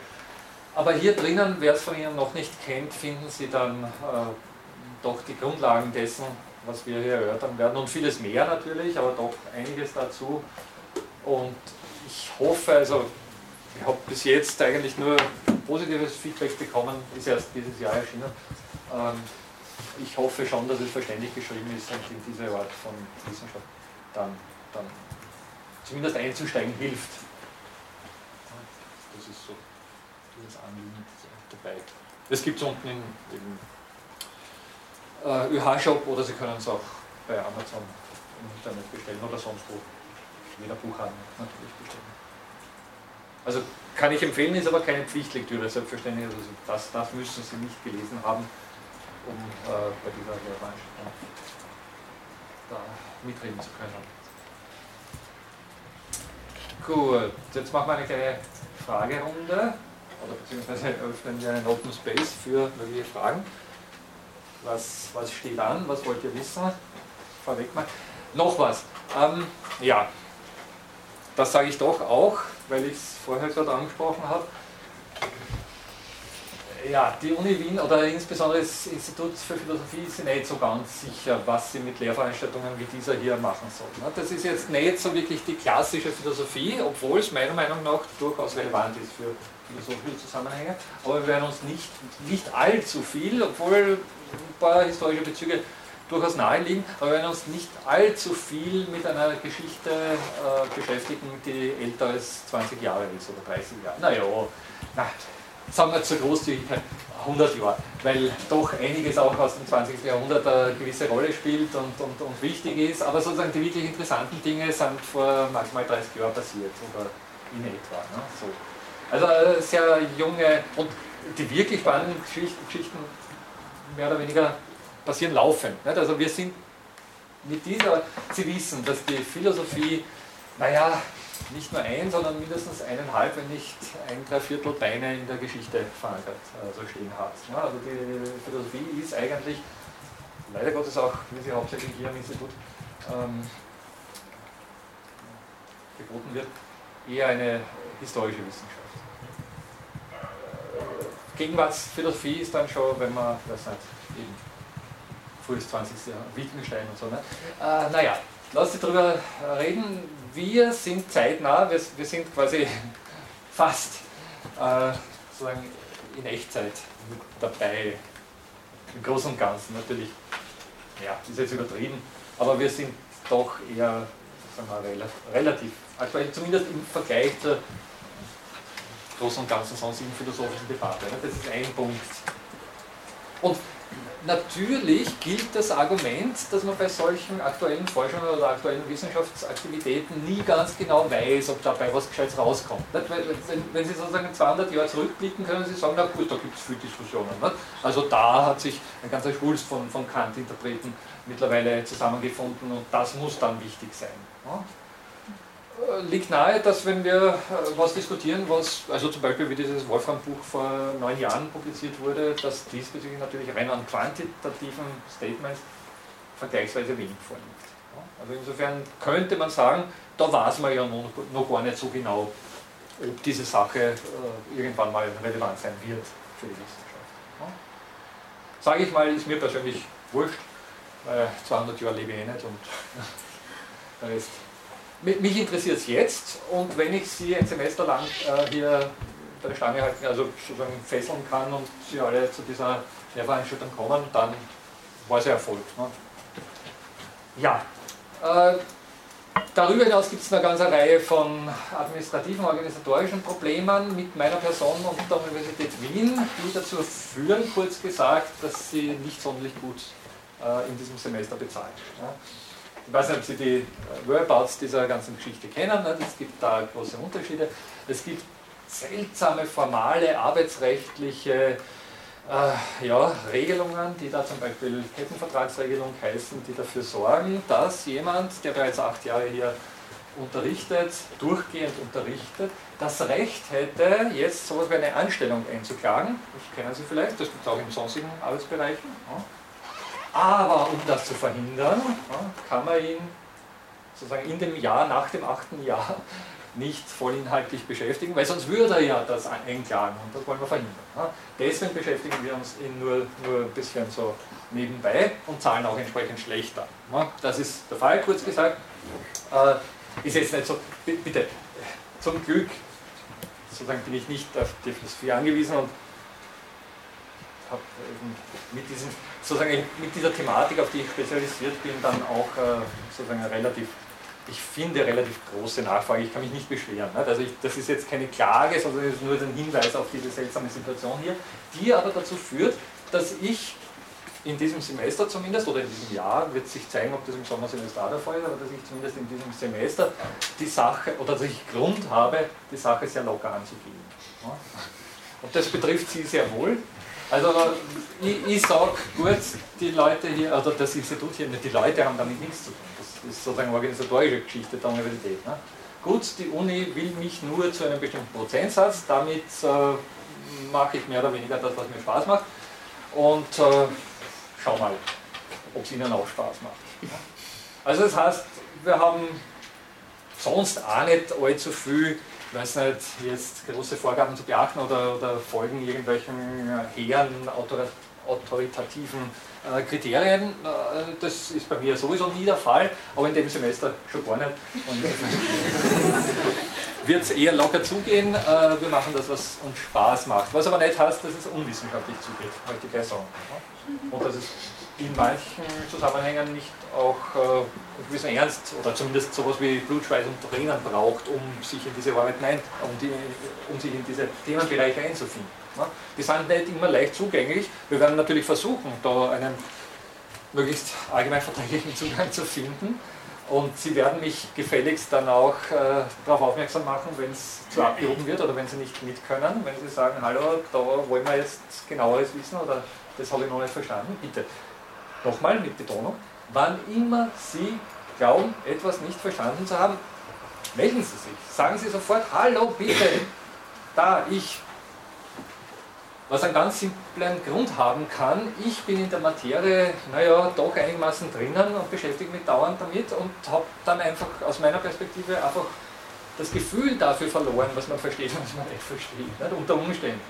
Aber hier drinnen, wer es von Ihnen noch nicht kennt, finden Sie dann äh, doch die Grundlagen dessen, was wir hier erörtern werden und vieles mehr natürlich, aber doch einiges dazu. Und ich hoffe, also ich habe bis jetzt eigentlich nur positives Feedback bekommen, ist erst dieses Jahr erschienen. Ähm, ich hoffe schon, dass es verständlich geschrieben ist und in diese Art von Wissenschaft dann, dann zumindest einzusteigen hilft. Das ist so das Anliegen dabei. Das gibt es unten in, im äh, ÖH-Shop oder Sie können es auch bei Amazon im Internet bestellen oder sonst wo. Jeder Buchhandel natürlich bestellen. Also kann ich empfehlen, ist aber keine Pflichtlektüre, selbstverständlich. Also das, das müssen Sie nicht gelesen haben, um äh, bei dieser Veranstaltung da mitreden zu können. Gut, jetzt machen wir eine kleine Fragerunde oder beziehungsweise öffnen wir einen Open Space für mögliche Fragen. Was, was steht an? Was wollt ihr wissen? Vorweg mal. Noch was. Ähm, ja, das sage ich doch auch, weil ich es vorher gerade angesprochen habe. Ja, die Uni Wien oder insbesondere das Institut für Philosophie sich nicht so ganz sicher, was sie mit Lehrveranstaltungen wie dieser hier machen soll. Das ist jetzt nicht so wirklich die klassische Philosophie, obwohl es meiner Meinung nach durchaus relevant ist für philosophische Zusammenhänge. Aber wir werden uns nicht, nicht allzu viel, obwohl ein paar historische Bezüge durchaus naheliegen, aber wir werden uns nicht allzu viel mit einer Geschichte äh, beschäftigen, die älter als 20 Jahre ist oder 30 Jahre. Naja, na, sagen wir zur Großzügigkeit 100 Jahre, weil doch einiges auch aus dem 20. Jahrhundert eine gewisse Rolle spielt und, und, und wichtig ist, aber sozusagen die wirklich interessanten Dinge sind vor maximal 30 Jahren passiert oder in etwa. Ne? So. Also äh, sehr junge und die wirklich spannenden Geschichten mehr oder weniger passieren laufend. Nicht? Also wir sind mit dieser, Sie wissen, dass die Philosophie, naja, nicht nur ein, sondern mindestens eineinhalb, wenn nicht ein Dreiviertel Beine in der Geschichte verankert, also stehen hat. Also die Philosophie ist eigentlich, leider Gottes auch, wie sie hauptsächlich hier am Institut ähm, geboten wird, eher eine historische Wissenschaft. Gegenwartsphilosophie ist dann schon, wenn man, weiß nicht, eben frühes 20. Jahr, Wittgenstein und so. Ne? Äh, naja, lass uns darüber reden. Wir sind zeitnah, wir, wir sind quasi [laughs] fast äh, sozusagen in Echtzeit mit dabei. Im Großen und Ganzen natürlich, ja, ist jetzt übertrieben, aber wir sind doch eher wir, relativ aktuell, zumindest im Vergleich zur Großen und Ganzen sonstigen philosophischen Debatte. Ne? Das ist ein Punkt. Und natürlich gilt das Argument, dass man bei solchen aktuellen Forschungen oder aktuellen Wissenschaftsaktivitäten nie ganz genau weiß, ob dabei was Gescheites rauskommt. Wenn, Sie sozusagen 200 Jahre zurückblicken, können Sie sagen, na gut, da gibt es viele Diskussionen. Also da hat sich ein ganzer Schwulst von, von Kant-Interpreten mittlerweile zusammengefunden und das muss dann wichtig sein liegt nahe, dass wenn wir äh, was diskutieren, was, also zum Beispiel wie dieses Wolfram-Buch vor neun Jahren publiziert wurde, dass diesbezüglich natürlich rein an quantitativen Statements vergleichsweise wenig vorliegt. Also insofern könnte man sagen, da weiß man ja noch, gar nicht so genau, ob diese Sache äh, irgendwann mal relevant sein wird für die Wissenschaft. Sage ich mal, ist mir persönlich wurscht, weil 200 Jahre lebe ich eh nicht und [laughs] der Rest mich interessiert es jetzt und wenn ich Sie ein Semester lang äh, hier bei der Stange halten, also sozusagen fesseln kann und Sie alle zu dieser Lehrveranstaltung kommen, dann war es ein Erfolg. Ne? Ja, äh, darüber hinaus gibt es eine ganze Reihe von administrativen, organisatorischen Problemen mit meiner Person und der Universität Wien, die dazu führen, kurz gesagt, dass sie nicht sonderlich gut äh, in diesem Semester bezahlt. Ja? Ich weiß nicht, ob Sie die äh, Whereabouts dieser ganzen Geschichte kennen. Ne? Es gibt da große Unterschiede. Es gibt seltsame, formale, arbeitsrechtliche äh, ja, Regelungen, die da zum Beispiel Kettenvertragsregelung heißen, die dafür sorgen, dass jemand, der bereits acht Jahre hier unterrichtet, durchgehend unterrichtet, das Recht hätte, jetzt sowas wie eine Anstellung einzuklagen. Das kennen Sie vielleicht, das gibt es auch in sonstigen Arbeitsbereichen. Ja aber um das zu verhindern, kann man ihn sozusagen in dem Jahr, nach dem achten Jahr, nicht vollinhaltlich beschäftigen, weil sonst würde er ja das einklagen und das wollen wir verhindern. Deswegen beschäftigen wir uns ihn nur, nur ein bisschen so nebenbei und zahlen auch entsprechend schlechter. Das ist der Fall, kurz gesagt. Äh, ist jetzt nicht so, bitte, zum Glück sozusagen bin ich nicht auf die Philosophie angewiesen und habe mit, diesem, sozusagen mit dieser Thematik, auf die ich spezialisiert bin, dann auch äh, sozusagen relativ, ich finde, relativ große Nachfrage. Ich kann mich nicht beschweren. Nicht? Also ich, das ist jetzt keine Klage, sondern es ist nur ein Hinweis auf diese seltsame Situation hier, die aber dazu führt, dass ich in diesem Semester zumindest, oder in diesem Jahr, wird sich zeigen, ob das im Sommersemester der Fall ist, aber dass ich zumindest in diesem Semester die Sache, oder dass ich Grund habe, die Sache sehr locker anzugehen. Und das betrifft Sie sehr wohl. Also ich, ich sage gut, die Leute hier, also das Institut hier, die Leute haben damit nichts zu tun. Das ist sozusagen organisatorische Geschichte der Universität. Ne? Gut, die Uni will mich nur zu einem bestimmten Prozentsatz, damit äh, mache ich mehr oder weniger das, was mir Spaß macht. Und äh, schau mal, ob es Ihnen auch Spaß macht. Also das heißt, wir haben sonst auch nicht allzu viel weiß nicht, jetzt große Vorgaben zu beachten oder, oder folgen irgendwelchen hehren, autoritativen äh, Kriterien. Äh, das ist bei mir sowieso nie der Fall, aber in dem Semester schon gar nicht. [laughs] wird es eher locker zugehen. Äh, wir machen das, was uns Spaß macht. Was aber nicht heißt, dass es unwissenschaftlich zugeht, möchte ich gleich sagen. Und dass es in manchen Zusammenhängen nicht auch äh, einen gewissen Ernst oder zumindest sowas wie Blutschweiß und Tränen braucht, um sich in diese Arbeit nein, um, die, um sich in diese Themenbereiche einzufinden. Die sind nicht immer leicht zugänglich. Wir werden natürlich versuchen, da einen möglichst allgemein verträglichen Zugang zu finden. Und Sie werden mich gefälligst dann auch äh, darauf aufmerksam machen, wenn es zu abgehoben wird oder wenn Sie nicht mit können. Wenn Sie sagen, hallo, da wollen wir jetzt genaueres wissen oder das habe ich noch nicht verstanden, bitte. Nochmal mit Betonung, wann immer Sie glauben, etwas nicht verstanden zu haben, melden Sie sich. Sagen Sie sofort, hallo, bitte, da, ich was einen ganz simplen Grund haben kann. Ich bin in der Materie, naja, doch einigermaßen drinnen und beschäftige mich dauernd damit und habe dann einfach aus meiner Perspektive einfach das Gefühl dafür verloren, was man versteht und was man nicht versteht, nicht? unter Umständen.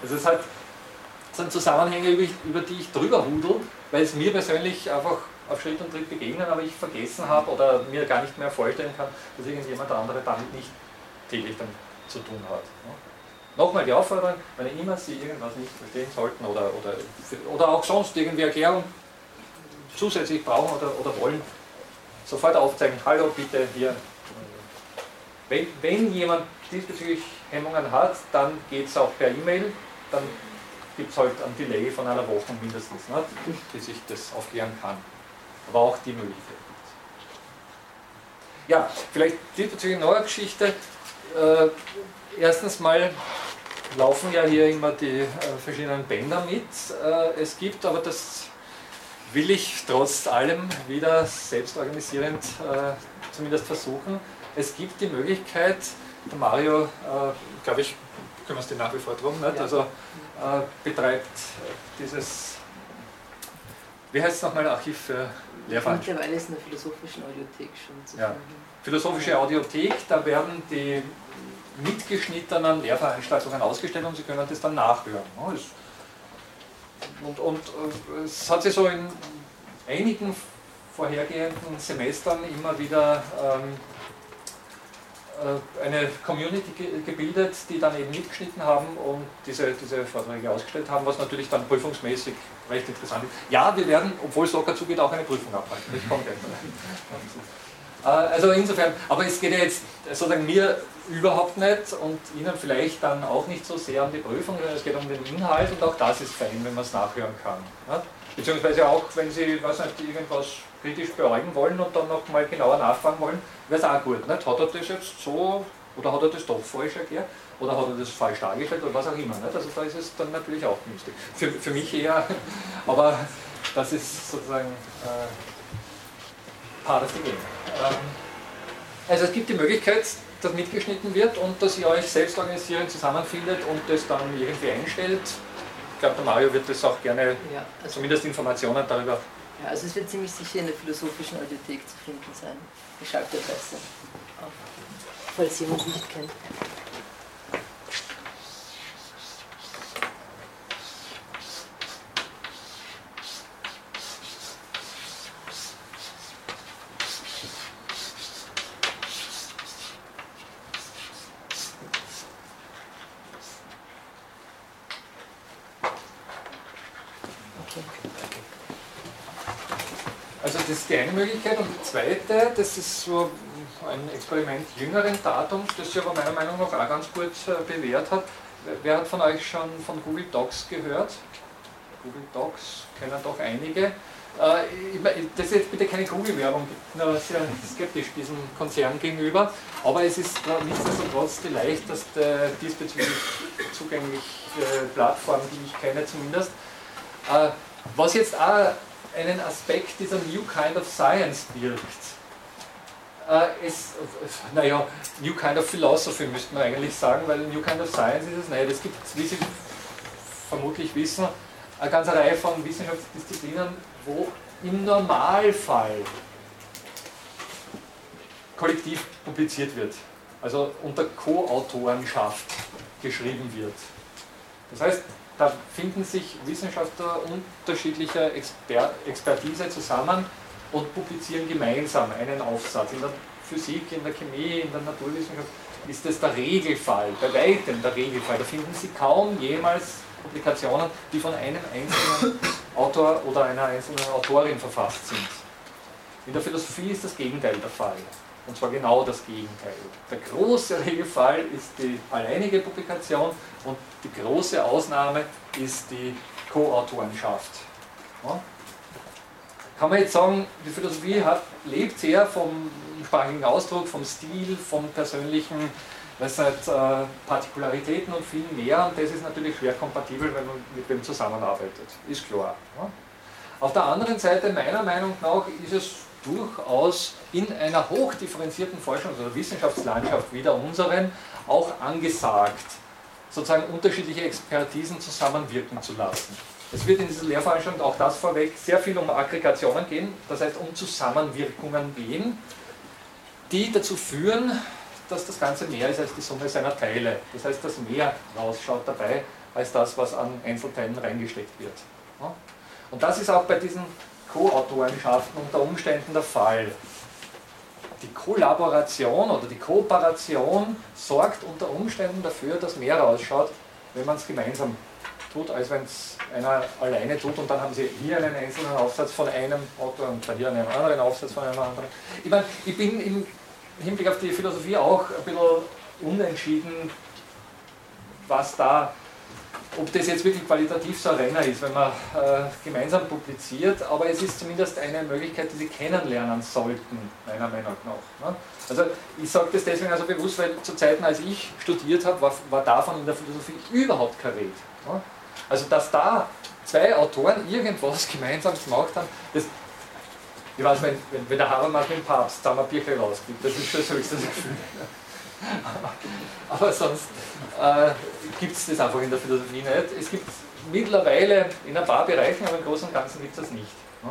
Also es hat, sind Zusammenhänge, über die ich drüber hudel, weil es mir persönlich einfach auf Schritt und Tritt begegnen, aber ich vergessen habe oder mir gar nicht mehr vorstellen kann, dass irgendjemand andere damit nicht täglich dann zu tun hat. Nochmal die Aufforderung, wenn immer Sie irgendwas nicht verstehen sollten oder, oder, oder auch sonst irgendwie Erklärung zusätzlich brauchen oder, oder wollen, sofort aufzeigen, hallo bitte hier. Wenn, wenn jemand diesbezüglich Hemmungen hat, dann geht es auch per E-Mail, dann gibt es halt ein Delay von einer Woche mindestens, ne, bis ich das aufklären kann. Aber auch die Möglichkeit Ja, vielleicht diesbezüglich noch eine Geschichte. Äh, erstens mal laufen ja hier immer die äh, verschiedenen Bänder mit. Äh, es gibt aber das will ich trotz allem wieder selbstorganisierend äh, zumindest versuchen. Es gibt die Möglichkeit, der Mario, äh, glaube ich, können wir es dir nach wie vor drum, nicht? Ja. also betreibt dieses, wie heißt es nochmal, Archiv für Lehrveranstaltungen? Mittlerweile ist in der philosophischen Audiothek schon zu ja. Philosophische Audiothek, da werden die mitgeschnittenen Lehrveranstaltungen ausgestellt und Sie können das dann nachhören. Und, und äh, es hat sich so in einigen vorhergehenden Semestern immer wieder ähm, äh, eine Community gebildet, die dann eben mitgeschnitten haben und diese, diese Vorträge ausgestellt haben, was natürlich dann prüfungsmäßig recht interessant ist. Ja, wir werden, obwohl es locker zugeht, auch eine Prüfung abhalten. Das kommt gleich äh, Also insofern, aber es geht ja jetzt sozusagen mir überhaupt nicht und Ihnen vielleicht dann auch nicht so sehr um die Prüfung, sondern es geht um den Inhalt und auch das ist fein, wenn man es nachhören kann. Beziehungsweise auch, wenn Sie weiß nicht, irgendwas kritisch beäugen wollen und dann nochmal genauer nachfragen wollen, wäre es auch gut. Nicht? Hat er das jetzt so oder hat er das doch falsch erklärt? Oder hat er das falsch dargestellt oder was auch immer. Nicht? Also da ist es dann natürlich auch günstig. Für, für mich eher, [laughs] aber das ist sozusagen äh, part of the game. Ähm, also es gibt die Möglichkeit, dass mitgeschnitten wird und dass ihr euch selbst organisieren zusammenfindet und das dann irgendwie einstellt. Ich glaube, der Mario wird das auch gerne, ja, also zumindest Informationen darüber. Ja, also es wird ziemlich sicher in der philosophischen Audiothek zu finden sein. Die Schaltadresse auf, falls jemand nicht kennt. die eine Möglichkeit. Und die zweite, das ist so ein Experiment jüngeren Datums, das sich aber meiner Meinung nach auch ganz gut äh, bewährt hat. Wer hat von euch schon von Google Docs gehört? Google Docs kennen doch einige. Äh, das ist jetzt bitte keine Google-Werbung, ich bin sehr skeptisch diesem Konzern gegenüber, aber es ist nichtsdestotrotz die leichteste diesbezüglich zugängliche Plattform, die ich kenne zumindest. Äh, was jetzt auch einen Aspekt dieser New Kind of Science birgt. Äh, es, naja, New Kind of Philosophy müsste man eigentlich sagen, weil New Kind of Science ist es nicht. Es gibt, wie Sie vermutlich wissen, eine ganze Reihe von Wissenschaftsdisziplinen, wo im Normalfall kollektiv publiziert wird. also unter Co-Autorenschaft geschrieben wird. Das heißt, da finden sich Wissenschaftler unterschiedlicher Exper Expertise zusammen und publizieren gemeinsam einen Aufsatz. In der Physik, in der Chemie, in der Naturwissenschaft ist das der Regelfall, bei weitem der Regelfall. Da finden Sie kaum jemals Publikationen, die von einem einzelnen Autor oder einer einzelnen Autorin verfasst sind. In der Philosophie ist das Gegenteil der Fall. Und zwar genau das Gegenteil. Der große Regelfall ist die alleinige Publikation und die große Ausnahme ist die Co-Autorenschaft. Ja? Kann man jetzt sagen, die Philosophie hat, lebt sehr vom sprachigen Ausdruck, vom Stil, vom persönlichen, weiß nicht, äh, Partikularitäten und viel mehr und das ist natürlich schwer kompatibel, wenn man mit dem zusammenarbeitet. Ist klar. Ja? Auf der anderen Seite, meiner Meinung nach, ist es durchaus in einer hochdifferenzierten Forschungs- oder Wissenschaftslandschaft wie der unseren auch angesagt, sozusagen unterschiedliche Expertisen zusammenwirken zu lassen. Es wird in dieser Lehrveranstaltung auch das vorweg sehr viel um Aggregationen gehen, das heißt um Zusammenwirkungen gehen, die dazu führen, dass das Ganze mehr ist als die Summe seiner Teile. Das heißt, dass mehr rausschaut dabei, als das, was an Einzelteilen reingesteckt wird. Und das ist auch bei diesen Co-Autorenschaften unter Umständen der Fall. Die Kollaboration oder die Kooperation sorgt unter Umständen dafür, dass mehr rausschaut, wenn man es gemeinsam tut, als wenn es einer alleine tut und dann haben Sie hier einen einzelnen Aufsatz von einem Autor und dann hier einen anderen Aufsatz von einem anderen. Ich meine, ich bin im Hinblick auf die Philosophie auch ein bisschen unentschieden, was da ob das jetzt wirklich qualitativ so ein Renner ist, wenn man äh, gemeinsam publiziert, aber es ist zumindest eine Möglichkeit, die Sie kennenlernen sollten, meiner Meinung nach. Ne? Also ich sage das deswegen also bewusst, weil zu Zeiten, als ich studiert habe, war, war davon in der Philosophie überhaupt kein Red. Ne? Also dass da zwei Autoren irgendwas [laughs] gemeinsam gemacht haben, das, ich weiß, wenn, wenn, wenn der Habermas mit dem Papst zusammen ein Bierchen rausgibt, das ist schon das höchste Gefühl. [laughs] Aber sonst äh, gibt es das einfach in der Philosophie nicht. Es gibt mittlerweile in ein paar Bereichen, aber im Großen und Ganzen gibt es das nicht. Ne?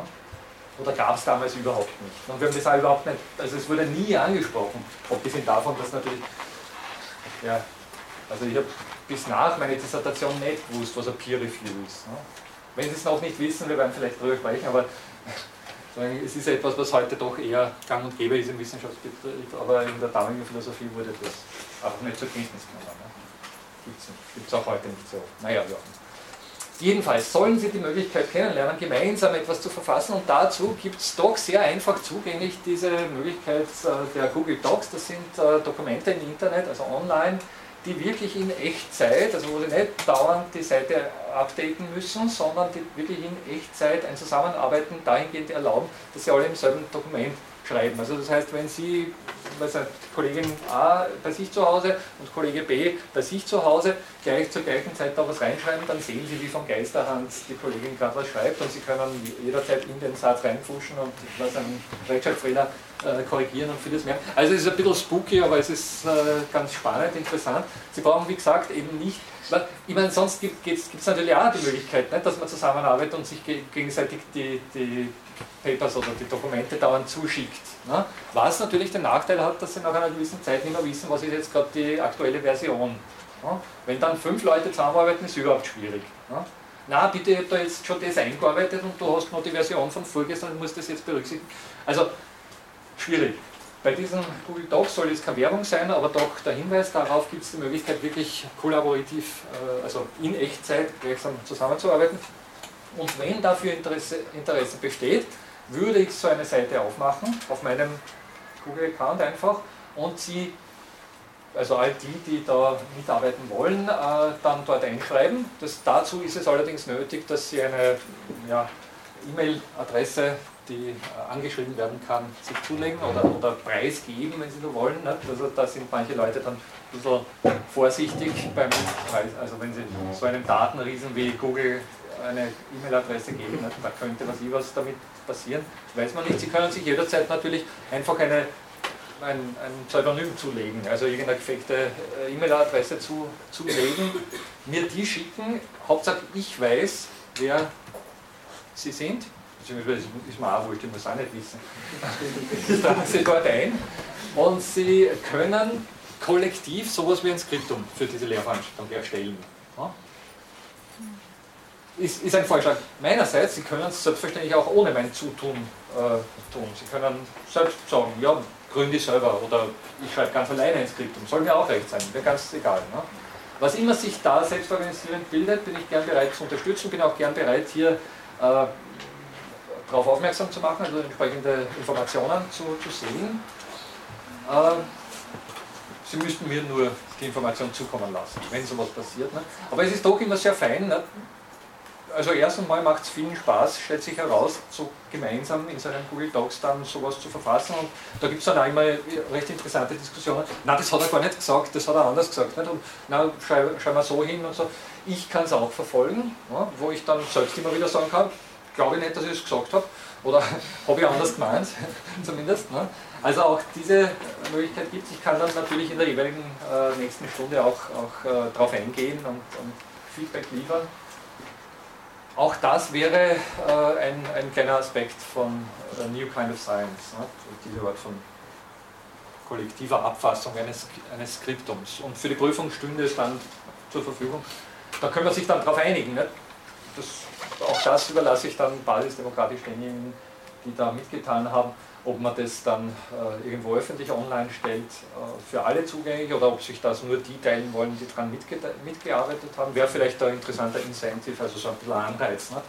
Oder gab es damals überhaupt nicht. Und wir haben das auch überhaupt nicht, also es wurde nie angesprochen, abgesehen davon, dass natürlich, ja, also ich habe bis nach meiner Dissertation nicht gewusst, was ein Peer Review ist. Ne? Wenn Sie es noch nicht wissen, wir werden vielleicht darüber sprechen, aber es ist etwas, was heute doch eher gang und gäbe ist im Wissenschaftsbetrieb, aber in der damaligen Philosophie wurde das einfach nicht zur Kenntnis genommen. Ne? Gibt es auch heute nicht so. Naja, ja. Jedenfalls sollen Sie die Möglichkeit kennenlernen, gemeinsam etwas zu verfassen und dazu gibt es doch sehr einfach zugänglich diese Möglichkeit äh, der Google Docs. Das sind äh, Dokumente im Internet, also online, die wirklich in Echtzeit, also wo Sie nicht dauernd die Seite updaten müssen, sondern die wirklich in Echtzeit ein Zusammenarbeiten dahingehend erlauben, dass Sie alle im selben Dokument schreiben. Also das heißt, wenn Sie, weiß nicht, Kollegin A bei sich zu Hause und Kollege B bei sich zu Hause gleich zur gleichen Zeit da was reinschreiben, dann sehen Sie, wie von Geisterhand die Kollegin gerade was schreibt und Sie können jederzeit in den Satz reinfuschen und was einen Rechtschreibfehler äh, korrigieren und vieles mehr. Also es ist ein bisschen spooky, aber es ist äh, ganz spannend, interessant. Sie brauchen, wie gesagt, eben nicht ich meine, sonst gibt es natürlich auch die Möglichkeit, nicht, dass man zusammenarbeitet und sich gegenseitig die, die Papers oder die Dokumente dauernd zuschickt. Ne? Was natürlich den Nachteil hat, dass sie nach einer gewissen Zeit nicht mehr wissen, was ist jetzt gerade die aktuelle Version. Ne? Wenn dann fünf Leute zusammenarbeiten, ist überhaupt schwierig. Ne? Na, bitte, ich habe da jetzt schon das eingearbeitet und du hast noch die Version von vorgestern und musst das jetzt berücksichtigen. Also, schwierig. Bei diesen Google Docs soll jetzt keine Werbung sein, aber doch der Hinweis darauf gibt es die Möglichkeit, wirklich kollaborativ, äh, also in Echtzeit gleichsam zusammenzuarbeiten. Und wenn dafür Interesse, Interesse besteht, würde ich so eine Seite aufmachen, auf meinem Google-Account einfach, und Sie, also all die, die da mitarbeiten wollen, äh, dann dort einschreiben. Das, dazu ist es allerdings nötig, dass Sie eine ja, E-Mail-Adresse die äh, angeschrieben werden kann, sich zulegen oder, oder preisgeben, wenn Sie so wollen. Nicht? Also da sind manche Leute dann ein bisschen vorsichtig beim Preis. Also wenn Sie so einen Datenriesen wie Google eine E-Mail-Adresse geben, nicht? da könnte was, was damit passieren, weiß man nicht. Sie können sich jederzeit natürlich einfach eine, ein, ein Pseudonym zulegen, also irgendeine gefakte äh, E-Mail-Adresse zu, zulegen, mir die schicken, Hauptsache ich weiß, wer Sie sind beziehungsweise ist mir auch wurscht, ich muss auch nicht wissen. [laughs] Das tragen Sie dort ein und Sie können kollektiv sowas wie ein Skriptum für diese Lehrveranstaltung erstellen. Ist, ist ein Vorschlag meinerseits, Sie können es selbstverständlich auch ohne mein Zutun äh, tun. Sie können selbst sagen, ja, gründe ich selber oder ich schreibe ganz alleine ein Skriptum, soll mir auch recht sein, wäre ganz egal. Ne? Was immer sich da selbstorganisierend bildet, bin ich gern bereit zu unterstützen, bin auch gern bereit hier äh, darauf aufmerksam zu machen, also entsprechende Informationen zu, zu sehen. Äh, Sie müssten mir nur die Information zukommen lassen, wenn sowas passiert. Ne? Aber es ist doch immer sehr fein. Ne? Also erst einmal macht es vielen Spaß, stellt sich heraus, so gemeinsam in seinen Google Docs dann sowas zu verfassen. Und da gibt es dann auch immer recht interessante Diskussionen. Na, das hat er gar nicht gesagt, das hat er anders gesagt. Nicht? Und na, schreiben schreib wir so hin und so. Ich kann es auch verfolgen, ja, wo ich dann selbst immer wieder sagen kann, glaube ich nicht, dass ich es gesagt habe. Oder [laughs] habe ich anders gemeint, [laughs] zumindest. Ne? Also auch diese Möglichkeit gibt es. Ich kann dann natürlich in der jeweiligen äh, nächsten Stunde auch, auch äh, darauf eingehen und, und, Feedback liefern. Auch das wäre äh, ein, ein kleiner Aspekt von A New Kind of Science, ne? diese Art von kollektiver Abfassung eines, eines Skriptums. Und für die Prüfung stünde es dann zur Verfügung. Da können wir sich dann darauf einigen. Ne? Das, auch das überlasse ich dann basisdemokratisch denjenigen, die da mitgetan haben ob man das dann äh, irgendwo öffentlich online stellt, äh, für alle zugänglich oder ob sich das nur die teilen wollen, die daran mitge mitgearbeitet haben, wäre vielleicht ein interessanter Incentive, also so ein bisschen Anreiz, ne?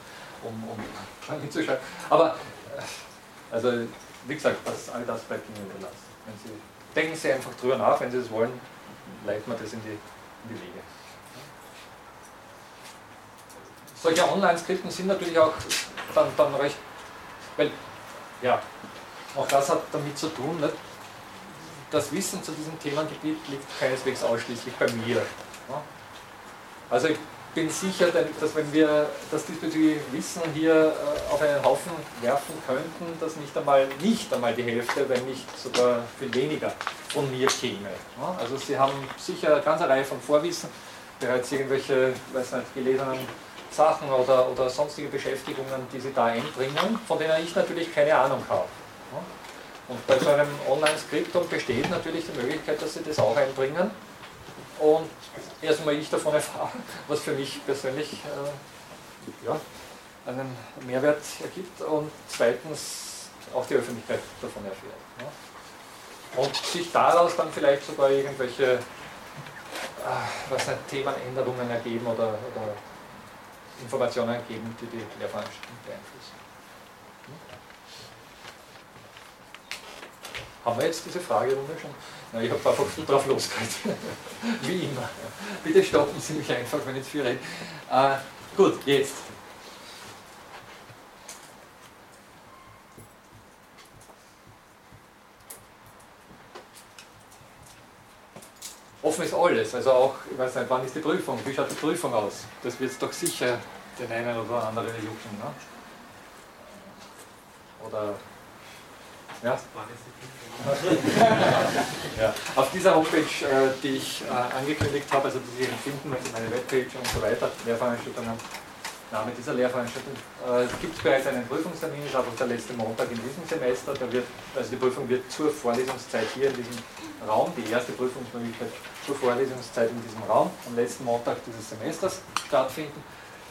um, um [laughs] dran hinzuschreiben. Aber, äh, also wie gesagt, das, all das bleibt Ihnen überlassen. Sie, denken Sie einfach drüber nach, wenn Sie es wollen, leiten wir das in die, in die Wege. Solche Online-Skripten sind natürlich auch dann, dann recht, weil, ja, auch das hat damit zu tun, nicht? das Wissen zu diesem Themengebiet liegt keineswegs ausschließlich bei mir. Also ich bin sicher, dass wenn wir das diesbezügliche Wissen hier äh, auf einen Haufen werfen könnten, dass nicht einmal, nicht einmal die Hälfte, wenn nicht sogar viel weniger von mir käme. Also Sie haben sicher eine ganze Reihe von Vorwissen, bereits irgendwelche, weiß nicht, gelesenen Sachen oder, oder sonstige Beschäftigungen, die Sie da einbringen, von denen ich natürlich keine Ahnung habe. Und bei so einem Online-Skriptum besteht natürlich die Möglichkeit, dass Sie das auch einbringen. Und erstmal ich davon erfahre, [laughs] was für mich persönlich äh, ja, einen Mehrwert ergibt und zweitens auch die Öffentlichkeit davon erfährt. Ja. Und sich daraus dann vielleicht sogar irgendwelche äh, was nicht, Themenänderungen ergeben oder, oder Informationen ergeben, die die Lehrveranstaltung beeinflussen. Haben wir jetzt diese Fragerunde schon? Na, ich habe einfach drauf losgehört. [laughs] Wie immer. Bitte stoppen Sie mich einfach, wenn ich zu viel rede. Äh, gut, jetzt. Offen ist alles, also auch, ich weiß nicht, wann ist die Prüfung? Wie schaut die Prüfung aus? Das wird doch sicher den einen oder anderen jucken. Ne? Oder ja? [laughs] ja. Auf dieser Homepage, äh, die ich äh, angekündigt habe, also die Sie finden, Sie meine Webpage und so weiter, Lehrveranstaltungen, Name dieser Lehrveranstaltung, äh, gibt es bereits einen Prüfungstermin, ist aber der letzte Montag in diesem Semester. Da wird, also die Prüfung wird zur Vorlesungszeit hier in diesem Raum, die erste Prüfungsmöglichkeit zur Vorlesungszeit in diesem Raum, am letzten Montag dieses Semesters stattfinden.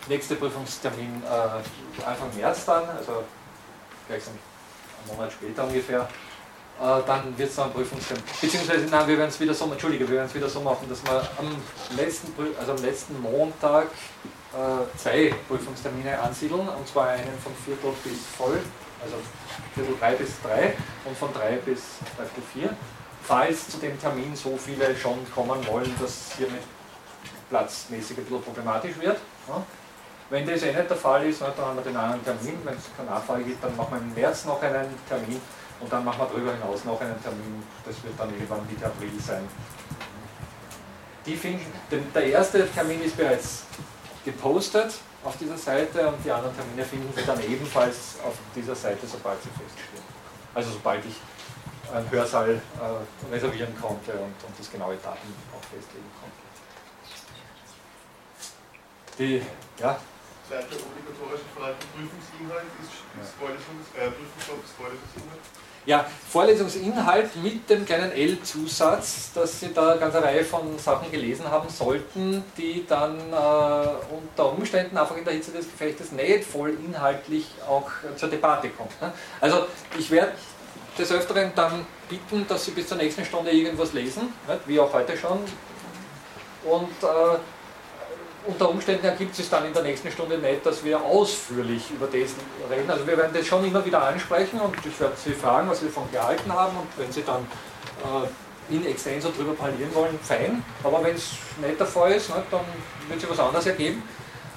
Nächster Prüfungstermin Anfang März dann, also gleich einen Monat später ungefähr, äh, dann wird es dann Prüfungstermin. Beziehungsweise, nein, wir werden es wieder so, Entschuldige, wir werden es wieder so machen, dass wir am letzten, also am letzten Montag äh, zwei Prüfungstermine ansiedeln, und zwar einen von Viertel bis voll, also Viertel drei bis drei und von drei bis Viertel vier. Falls zu dem Termin so viele schon kommen wollen, dass hier mit platzmäßig ein bisschen problematisch wird. Ja. Wenn das eh nicht der Fall ist, dann haben wir den anderen Termin. Wenn es keine Nachfrage gibt, dann machen wir im März noch einen Termin und dann machen wir darüber hinaus noch einen Termin. Das wird dann irgendwann Mitte April sein. Die finden, denn der erste Termin ist bereits gepostet auf dieser Seite und die anderen Termine finden Sie dann ebenfalls auf dieser Seite, sobald sie feststehen. Also sobald ich einen Hörsaal äh, reservieren konnte und, und das genaue Datum auch festlegen konnte. Die, ja, Zweite obligatorische Frage, Prüfungsinhalt ist, ist Vorlesungs, äh, Vorlesungsinhalt? Ja, Vorlesungsinhalt mit dem kleinen L-Zusatz, dass Sie da eine ganze Reihe von Sachen gelesen haben sollten, die dann äh, unter Umständen einfach in der Hitze des Gefechtes nicht voll inhaltlich auch zur Debatte kommt. Ne? Also ich werde des Öfteren dann bitten, dass Sie bis zur nächsten Stunde irgendwas lesen, wie auch heute schon. Und äh, unter Umständen ergibt es dann in der nächsten Stunde nicht, dass wir ausführlich über das reden. Also wir werden das schon immer wieder ansprechen und ich werde Sie fragen, was Sie davon gehalten haben und wenn Sie dann äh, in extenso drüber parlieren wollen, fein. Aber wenn es nicht der Fall ist, ne, dann wird sich was anderes ergeben.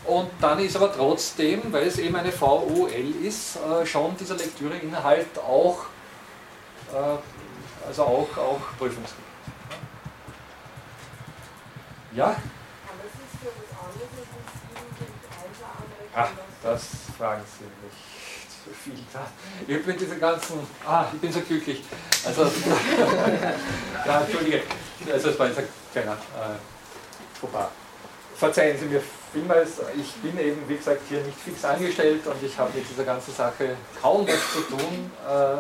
Und dann ist aber trotzdem, weil es eben eine VUL ist, äh, schon dieser Lektüreinhalt auch, äh, also auch, auch prüfungsgerecht. Ja? Ach, das fragen Sie mich zu viel. Ich bin diese ganzen, ah, ich bin so glücklich. Also, [laughs] ja, Entschuldige, also es war jetzt ein kleiner äh, Fauxpas. Verzeihen Sie mir vielmals, ich bin eben, wie gesagt, hier nicht fix angestellt und ich habe mit dieser ganzen Sache kaum was zu tun. Äh,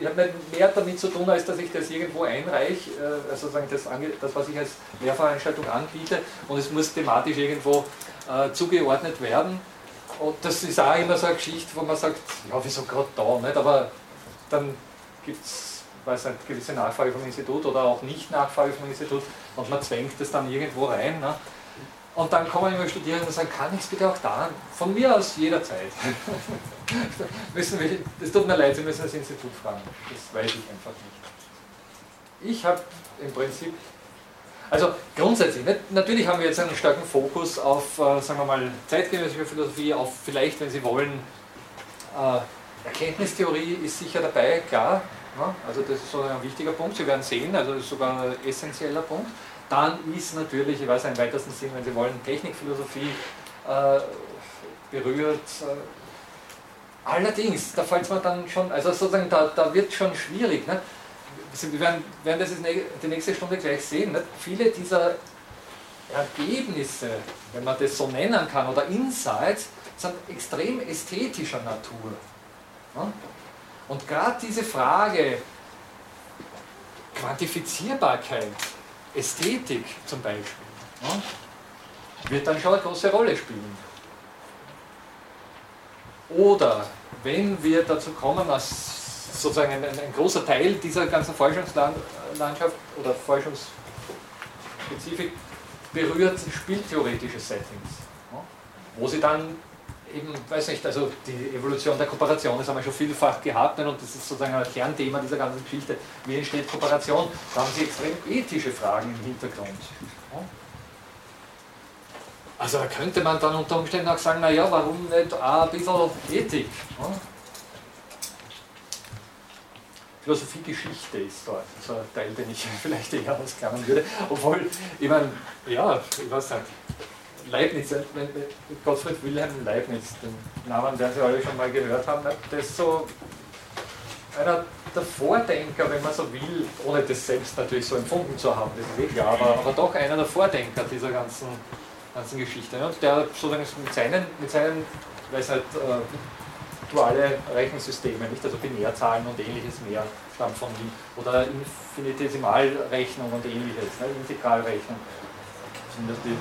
ich habe nicht mehr damit zu tun, als dass ich das irgendwo einreiche, äh, also sozusagen das, das, was ich als Lehrveranstaltung anbiete und es muss thematisch irgendwo äh, zugeordnet werden. Und das ist auch immer so eine Geschichte, wo man sagt, ja, wieso gerade da, nicht? aber dann gibt es weiß nicht, gewisse Nachfrage vom Institut oder auch nicht Nachfrage vom Institut und man zwängt das dann irgendwo rein. Ne? Und dann kommen immer Studierende und sagen, kann ich es bitte auch da? Von mir aus jederzeit. [laughs] müssen wir, das tut mir leid, Sie müssen das Institut fragen. Das weiß ich einfach nicht. Ich habe im Prinzip also grundsätzlich, nicht? natürlich haben wir jetzt einen starken Fokus auf, äh, sagen wir mal, zeitgenössische Philosophie, auf vielleicht, wenn Sie wollen, äh, Erkenntnistheorie ist sicher dabei, klar. Ja? Also das ist so ein wichtiger Punkt, Sie werden sehen, also das ist sogar ein essentieller Punkt. Dann ist natürlich, ich weiß im weitesten Sinn, wenn Sie wollen, Technikphilosophie äh, berührt. Äh, allerdings, da fällt es mir dann schon, also sozusagen, da, da wird schon schwierig. Ne? Wir werden, werden das die nächste Stunde gleich sehen, nicht? viele dieser Ergebnisse, wenn man das so nennen kann, oder Insights, sind extrem ästhetischer Natur. Und gerade diese Frage Quantifizierbarkeit, Ästhetik zum Beispiel, wird dann schon eine große Rolle spielen. Oder wenn wir dazu kommen, dass sozusagen ein, ein, großer Teil dieser ganzen Forschungslandschaft oder Forschungsspezifik berührt spieltheoretische Settings, wo sie dann eben, weiß nicht, also die Evolution der Kooperation, das haben wir schon vielfach gehabt und das ist sozusagen ein Kernthema dieser ganzen Geschichte. Wie entsteht Kooperation? Da haben sie extrem ethische Fragen im Hintergrund. Also da könnte man dann unter Umständen auch sagen, naja, warum nicht auch ein bisschen Ethik? Philosophiegeschichte ist dort so ein Teil, den ich [laughs] vielleicht eher ausklammern würde. Obwohl, ich meine, ja, ich weiß nicht, Leibniz, Gottfried Wilhelm Leibniz, den Namen werden Sie alle schon mal gehört haben, das ist so einer der Vordenker, wenn man so will, ohne das selbst natürlich so empfunden zu haben, das ist eh klar, aber, aber doch einer der Vordenker dieser ganzen, ganzen Geschichte. Und der sozusagen mit seinen, mit seinen weiß nicht, äh, duale Rechensysteme, nicht? also Binärzahlen und ähnliches mehr stammt von ihm. Oder Infinitesimalrechnung und ähnliches, ne? Integralrechnung. Sind das die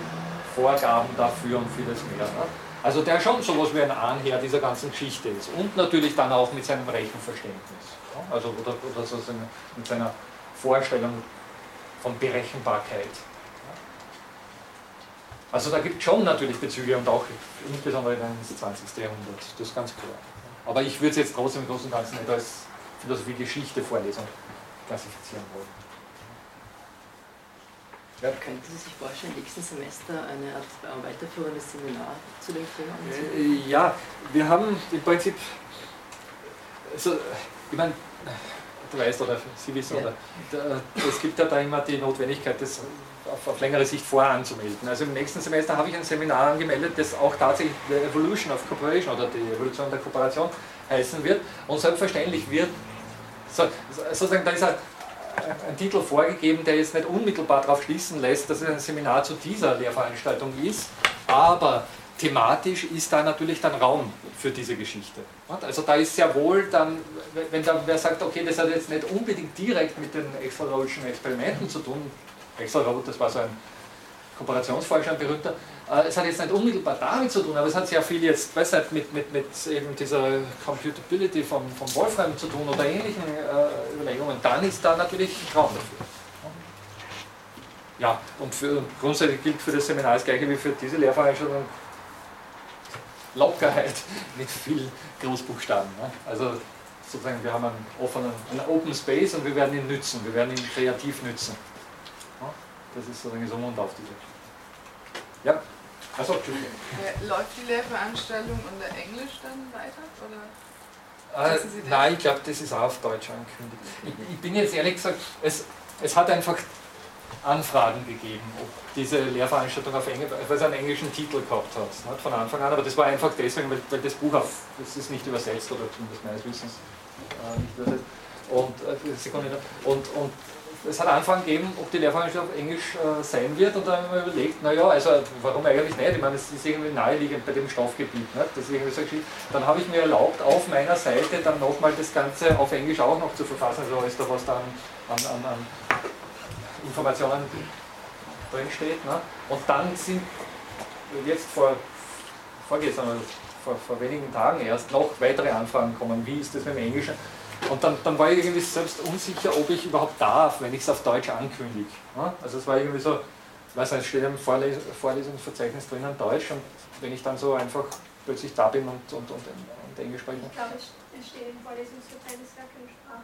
Vorgaben dafür und vieles mehr. Ne? Also der schon sowas wie ein Ahnherr dieser ganzen Geschichte ist. Und natürlich dann auch mit seinem Rechenverständnis. Ne? Also oder, oder sozusagen mit seiner Vorstellung von Berechenbarkeit. Also da gibt es schon natürlich Bezüge und auch insbesondere ins 20. Jahrhundert, das ist ganz klar. Aber ich würde es jetzt trotzdem im Großen und Ganzen nicht als Philosophie-Geschichte-Vorlesung klassifizieren wollen. Ja. Könnten Sie sich vorstellen, nächsten Semester eine Art äh, weiterführendes Seminar zu dem Thema äh, Ja, wir haben im Prinzip, also, ich meine, du weißt oder Sie wissen, ja. oder, es gibt ja da immer die Notwendigkeit, das auf, auf längere Sicht voranzumelden. Also im nächsten Semester habe ich ein Seminar angemeldet, das auch tatsächlich The Evolution of Cooperation oder die Evolution der Kooperation heißen wird. Und selbstverständlich wird, so, sozusagen, da ist ein, ein Titel vorgegeben, der jetzt nicht unmittelbar darauf schließen lässt, dass es ein Seminar zu dieser Lehrveranstaltung ist, aber thematisch ist da natürlich dann Raum für diese Geschichte. Also da ist sehr wohl dann, wenn da wer sagt, okay, das hat jetzt nicht unbedingt direkt mit den Extra-Rollschen Experimenten zu tun, Extra-Roll, das war so ein Kooperationsforscher, ein berühmter, äh, es hat jetzt nicht unmittelbar damit zu tun, aber es hat sehr viel jetzt, weiß nicht, mit, mit, mit eben dieser Computability von, von Wolfram zu tun oder ähnlichen äh, Überlegungen, dann ist da natürlich Raum dafür. Ja, und für, grundsätzlich gilt für das Seminar das gleiche wie für diese Lehrveranstaltung Lockerheit [laughs] mit viel Großbuchstaben. Ne? Also sozusagen, wir haben einen offenen, einen Open Space und wir werden ihn nützen, wir werden ihn kreativ nützen. Das ist sozusagen so um und auf diese. Ja? Achso, Entschuldigung. Äh, läuft die Lehrveranstaltung unter Englisch dann weiter? Oder? Äh, nein, ich glaube, das ist auch auf Deutsch angekündigt. Ich, ich bin jetzt ehrlich gesagt, es, es hat einfach Anfragen gegeben, ob diese Lehrveranstaltung auf Englisch, weil es einen englischen Titel gehabt hat, nicht, von Anfang an, aber das war einfach deswegen, weil, weil das Buch auf, das ist nicht übersetzt oder zumindest meines Wissens äh, nicht übersetzt. Und, äh, Sekunde, und, und es hat Anfragen gegeben, ob die Lehrveranstaltung auf Englisch äh, sein wird und dann haben wir überlegt, naja, also warum eigentlich nicht? Ich meine, es ist irgendwie naheliegend bei dem Stoffgebiet. Nicht? Deswegen so geschrieben. Dann habe ich mir erlaubt, auf meiner Seite dann nochmal das Ganze auf Englisch auch noch zu verfassen, also ist da was dann an, an, an Informationen drin steht. Ne? Und dann sind jetzt vor, vorgestern, vor, vor wenigen Tagen erst noch weitere Anfragen gekommen, wie ist das mit dem Englischen? Und dann, dann war ich irgendwie selbst unsicher, ob ich überhaupt darf, wenn ich es auf Deutsch ankündige. Ne? Also es war irgendwie so, weiß nicht, es steht im Vorles Vorlesungsverzeichnis drinnen Deutsch und wenn ich dann so einfach plötzlich da bin und, und, und, und Englisch spreche. Ich glaube, es steht im Vorlesungsverzeichnis gar keine Sprache.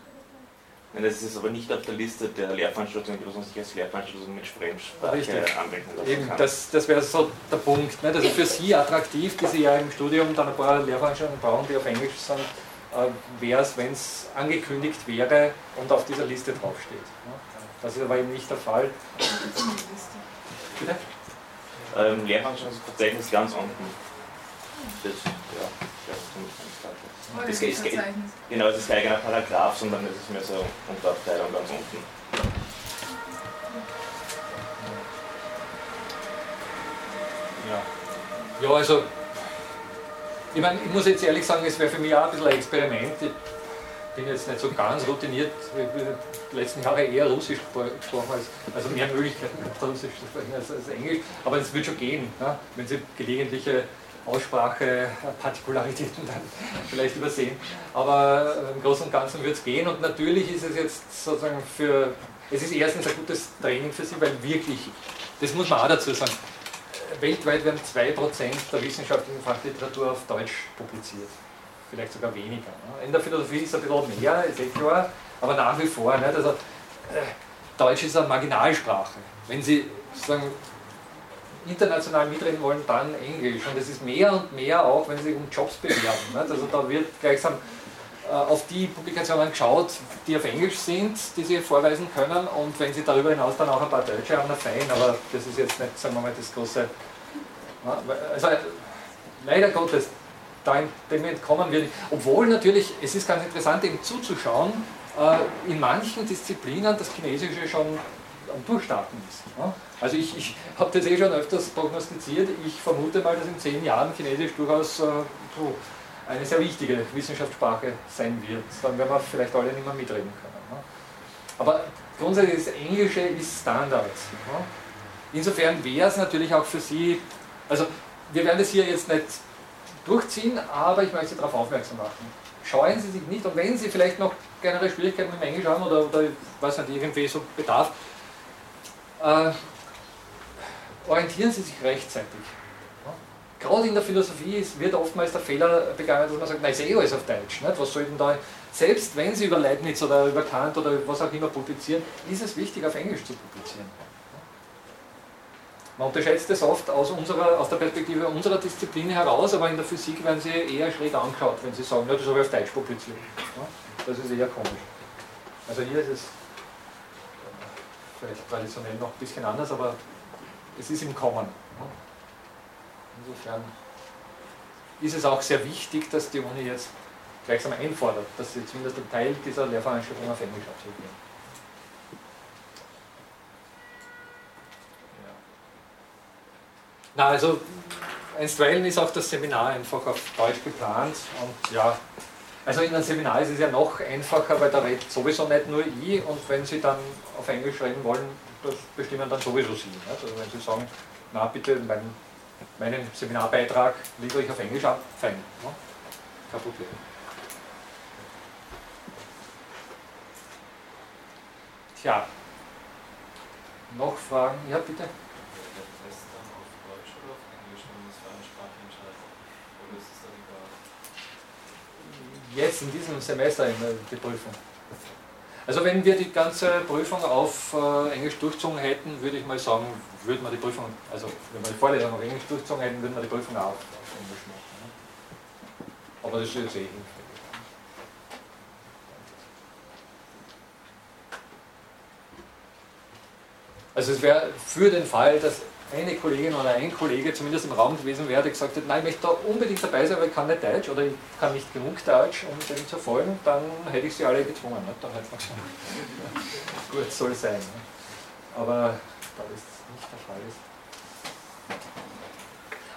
Nein, das ist aber nicht auf der Liste der Lehrveranstaltungen, die man sich als Lehrveranstaltung mit Fremdsprache Richtig. anwenden lassen Eben, kann. das, das wäre so der Punkt. Nicht? Also für Sie attraktiv, die Sie ja im Studium dann ein paar Lehrveranstaltungen brauchen, die auf Englisch sind, wäre es, wenn es angekündigt wäre und auf dieser Liste draufsteht. Das ist aber eben nicht der Fall. Bitte? Ähm, Lehrveranstaltungsverzeichnis ganz unten. Das, ja, Es geht- es geht- Verzeichnis. Genau, es ist kein eigener Paragraph, sondern es ist mehr so Unterabteilung ganz unten. Ja. ja, also, ich meine, ich muss jetzt ehrlich sagen, es wäre für mich auch ein bisschen ein Experiment. Ich bin jetzt nicht so ganz routiniert, ich bin die letzten Jahre eher Russisch gespro- gesprochen, als, also mehr Möglichkeiten Russisch zu sprechen als, als Englisch, aber es wird schon gehen, ja, wenn Sie gelegentliche Aussprache, Partikularitäten dann [laughs] vielleicht übersehen. Aber äh, im Großen und Ganzen wird es gehen und natürlich ist es jetzt sozusagen für, es ist erstens ein gutes Training für Sie, weil wirklich, das muss man auch dazu sagen, weltweit werden 2% der wissenschaftlichen Fachliteratur auf Deutsch publiziert. Vielleicht sogar weniger. Ne? In der Philosophie ist es ein bisschen mehr, ist eh klar, aber nach wie vor. Nicht? Also, äh, Deutsch ist eine Marginalsprache. Wenn Sie sagen, international mitreden wollen, dann Englisch. Und es ist mehr und mehr auch, wenn Sie sich um Jobs bewerben. Nicht? Also da wird gleichsam auf die Publikationen geschaut, die auf Englisch sind, die Sie vorweisen können. Und wenn Sie darüber hinaus dann auch ein paar Deutsche haben, fein, aber das ist jetzt nicht, sagen wir mal, das große. Also äh, leider Gottes, dem entkommen wir nicht. Obwohl natürlich, es ist ganz interessant, eben zuzuschauen, äh, in manchen Disziplinen das Chinesische schon am Durchstarten ist. Also ich, ich habe das eh schon öfters prognostiziert. Ich vermute mal, dass in zehn Jahren Chinesisch durchaus äh, eine sehr wichtige Wissenschaftssprache sein wird. Dann werden wir vielleicht alle nicht mehr mitreden können. Ne? Aber grundsätzlich das Englische ist Standard. Insofern wäre es natürlich auch für Sie, also wir werden das hier jetzt nicht durchziehen, aber ich möchte Sie darauf aufmerksam machen. Scheuen Sie sich nicht und wenn Sie vielleicht noch kleinere Schwierigkeiten mit dem Englisch haben oder, oder weiß nicht, irgendwie so Bedarf, äh, orientieren Sie sich rechtzeitig. Gerade in der Philosophie wird oftmals der Fehler begangen, dass man sagt, nein, ist eh alles auf Deutsch. Nicht? Was soll denn da, selbst wenn Sie über Leibniz oder über Kant oder was auch immer publizieren, ist es wichtig, auf Englisch zu publizieren. Man unterschätzt es oft aus, unserer, aus der Perspektive unserer Disziplin heraus, aber in der Physik werden Sie eher schräg angeschaut, wenn Sie sagen, ja, das habe ich auf Deutsch publiziert. Das ist eher komisch. Also hier ist es vielleicht traditionell noch ein bisschen anders, aber es ist im Kommen. Insofern ist es auch sehr wichtig, dass die Uni jetzt gleichsam einfordert, dass sie zumindest einen Teil dieser Lehrveranstaltung auf Englisch absolvieren. Ja. Na, also einstweilen ist auch das Seminar einfach auf Deutsch geplant und ja, also in einem Seminar ist es ja noch einfacher, weil da redet sowieso nicht nur ich und wenn Sie dann auf Englisch reden wollen, das bestimmen dann sowieso Sie. Also wenn Sie sagen, na bitte, mein, meinen Seminarbeitrag liefere ich auf Englisch fein, ne? kein Problem. Tja, noch Fragen? Ja, bitte. Jetzt in diesem Semester in die Prüfung. Also wenn wir die ganze Prüfung auf äh, Englisch durchzogen hätten, würde ich mal sagen, würden wir die Prüfung, also wenn wir die Vorlesung auf Englisch durchzogen hätten, würden wir die Prüfung auch auf Englisch machen. Ne? Aber das ist jetzt eh hinfällig. Also es wäre für den Fall, dass eine Kollegin oder ein Kollege zumindest im Raum gewesen wäre, der gesagt hat, nein, ich möchte da unbedingt dabei sein, weil ich kann nicht Deutsch oder ich kann nicht genug Deutsch, um dem zu folgen, dann hätte ich sie alle gezwungen. Nicht? Dann hätte man gesagt, [laughs] gut, soll sein. Ne? Aber da das nicht der Fall ist.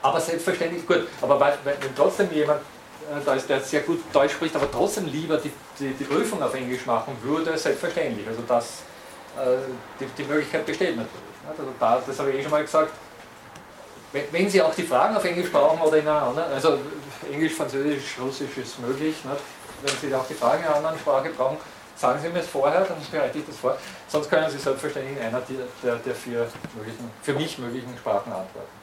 Aber selbstverständlich, gut, aber wenn trotzdem jemand äh, da ist, der sehr gut Deutsch spricht, aber trotzdem lieber die, die, die Prüfung auf Englisch machen würde, selbstverständlich. Also das, äh, die, die Möglichkeit besteht natürlich. Also da, das habe ich eh schon mal gesagt. Wenn Sie auch die Fragen auf Englisch brauchen oder in einer anderen, also Englisch, Französisch, Russisch ist möglich, nicht? wenn Sie auch die Fragen in einer anderen Sprache brauchen, sagen Sie mir es vorher, dann bereite ich das vor. Sonst können Sie selbstverständlich in einer der, der vier möglichen, für mich möglichen Sprachen antworten.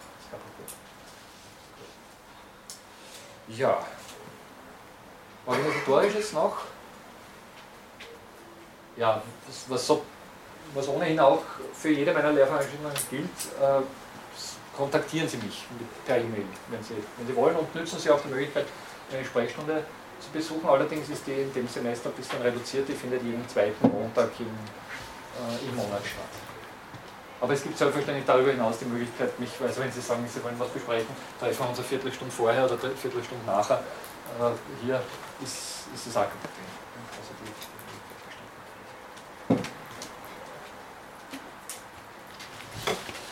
Ja. Organisatorisches noch? Ja, was, was so was ohnehin auch für jede meiner Lehrveranstaltungen gilt, äh, kontaktieren Sie mich per E-Mail, wenn Sie, wenn Sie wollen und nützen Sie auch die Möglichkeit, eine Sprechstunde zu besuchen. Allerdings ist die in dem Semester ein bisschen reduziert, die findet jeden zweiten Montag im, äh, im Monat statt. Aber es gibt selbstverständlich darüber hinaus die Möglichkeit, mich, also wenn Sie sagen, Sie wollen was besprechen, treffen wir uns eine Viertelstunde vorher oder eine Viertelstunde nachher. Äh, hier ist, ist es auch kein. Also die,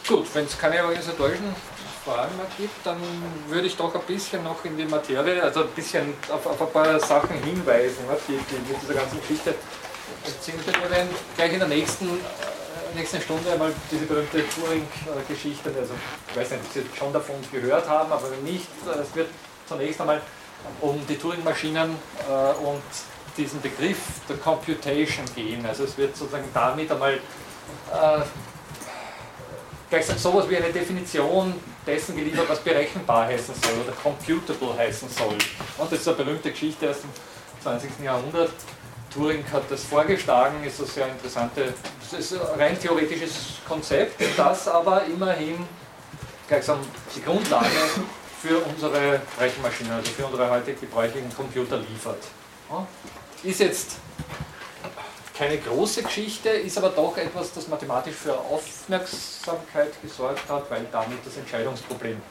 Gut, wenn es keine organisatorischen Fragen mehr gibt, dann würde ich doch ein bisschen noch in die Materie, also ein bisschen auf, auf ein paar Sachen hinweisen, die, die mit dieser ganzen Geschichte sind. Werden gleich in der nächsten, äh, nächsten Stunde einmal diese berühmte Turing-Geschichte, also ich weiß nicht, ob Sie schon davon gehört haben, aber wenn nicht, äh, es wird zunächst einmal um die Turing-Maschinen äh, und diesen Begriff der Computation gehen. Also es wird sozusagen damit einmal äh, gleich sowas wie eine Definition dessen geliefert, was berechenbar heißen soll oder computable heißen soll. Und das ist eine berühmte Geschichte aus dem 20. Jahrhundert. Turing hat das vorgeschlagen, ist ein sehr interessante, das ist ein rein theoretisches Konzept, das aber immerhin gleichsam die Grundlage für unsere Rechenmaschinen, also für unsere heute gebräuchlichen Computer liefert. Ist jetzt keine große Geschichte, ist aber doch etwas, das mathematisch für Aufmerksamkeit gesorgt hat, weil damit das Entscheidungsproblem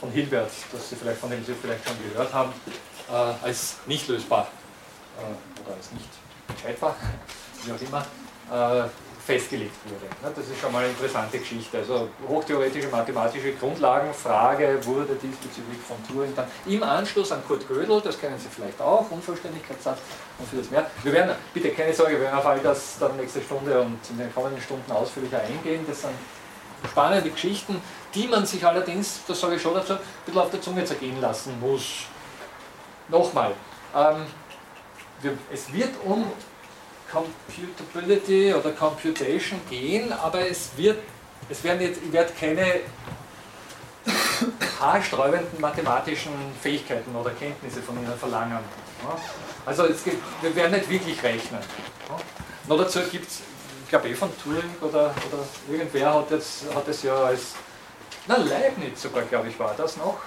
von Hilbert, das Sie vielleicht, von dem Sie vielleicht schon gehört haben, äh, als nicht lösbar äh, oder als nicht entscheidbar, [laughs] wie auch immer, äh, festgelegt wurde. Das ist schon mal eine interessante Geschichte. Also hochtheoretische mathematische Grundlagenfrage wurde diesbezüglich von Turing dann im Anschluss an Kurt Gödel, das kennen Sie vielleicht auch, Unvollständigkeitssatz und vieles mehr. Wir werden, bitte keine Sorge, wir werden auf all das dann nächste Stunde und in den kommenden Stunden ausführlicher eingehen. Das sind spannende Geschichten, die man sich allerdings, das sage ich schon dazu, ein bisschen auf der Zunge zergehen lassen muss. Nochmal, ähm, wir, es wird um Computability oder Computation gehen, aber es wird, es werden jetzt, werde keine [coughs] haarsträubenden mathematischen Fähigkeiten oder Kenntnisse von Ihnen verlangen. Also gibt, wir werden nicht wirklich rechnen. Noch dazu gibt es, ich glaube eh von Turing oder, oder irgendwer hat, jetzt, hat es ja als, na Leibniz sogar, glaube ich, war das noch,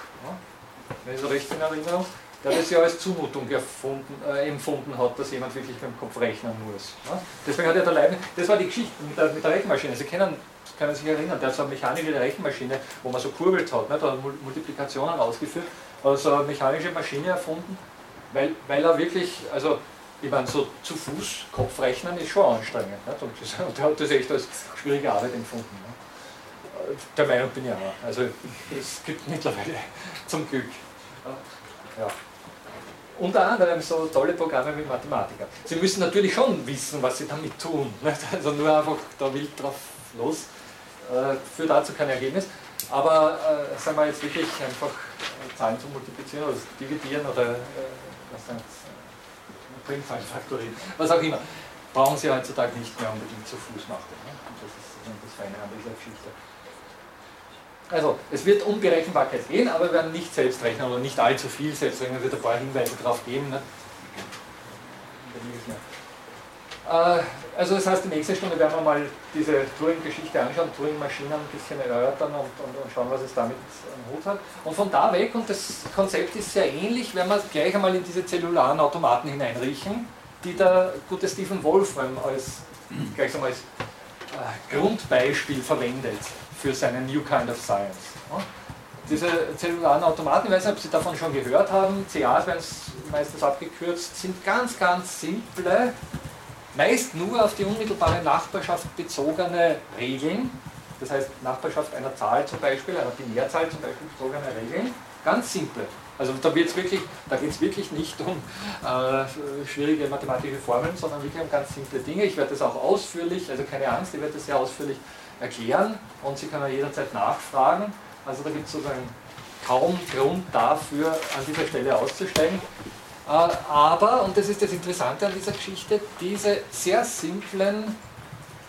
wenn ich so recht in Erinnerung, der das ja als Zumutung äh, empfunden hat, dass jemand wirklich mit dem Kopf rechnen muss. Ja? Deswegen hat er der Leibniz, das war die Geschichte mit der, mit der Rechenmaschine. Sie kennen, können sich erinnern, der hat so eine mechanische Rechenmaschine, wo man so kurbelt hat, ne? da hat Multiplikationen ausgeführt, also eine mechanische Maschine erfunden, weil, weil er wirklich, also ich meine, so zu Fuß Kopf rechnen ist schon anstrengend. Nicht? Und, das, [laughs] und er hat das echt als schwierige Arbeit empfunden. Ne? der Meinung bin ich auch. Also es gibt mittlerweile zum Glück. Ja. Unter anderem so tolle Programme wie Mathematiker. Sie müssen natürlich schon wissen, was Sie damit tun. [laughs] Nicht? Also nur einfach da wild drauf los äh, führt dazu kein Ergebnis. Aber äh, sagen wir jetzt wirklich einfach äh, Zahlen zu multiplizieren oder dividieren oder äh, was dann Primzahlfaktorieren, was auch immer, brauchen Sie heutzutage nicht mehr unbedingt zu Fuß machen. Ne? Das ist das Feine an dieser Geschichte. Also, es wird um Berechenbarkeit gehen, aber wir werden nicht selbst rechnen oder nicht allzu viel selbst rechnen. Es wird ein paar Hinweise darauf geben. Ne? Äh, also das heißt, die nächste Stunde werden wir mal diese Turing-Geschichte anschauen, Turing-Maschinen ein bisschen erörtern und, und, und, schauen, was es damit am Hut hat. Und von da weg, und das Konzept ist sehr ähnlich, werden wir gleich einmal in diese zellularen Automaten hineinriechen, die der gute Stephen Wolfram als, gleich als äh, Grundbeispiel verwendet für seinen New Kind of Science. Diese zellularen Automaten, ich weiß nicht, ob Sie davon schon gehört haben, CAs werden meistens abgekürzt, sind ganz, ganz simple, meist nur auf die unmittelbare Nachbarschaft bezogene Regeln, das heißt Nachbarschaft einer Zahl zum Beispiel, einer Binärzahl zum Beispiel bezogene Regeln, ganz simple. Also da, da geht es wirklich nicht um äh, schwierige mathematische Formeln, sondern wirklich um ganz simple Dinge. Ich werde das auch ausführlich, also keine Angst, ich werde das sehr ausführlich erklären und Sie können jederzeit nachfragen. Also da gibt es sozusagen kaum Grund dafür, an dieser Stelle auszusteigen. Äh, aber, und das ist das Interessante an dieser Geschichte, diese sehr simplen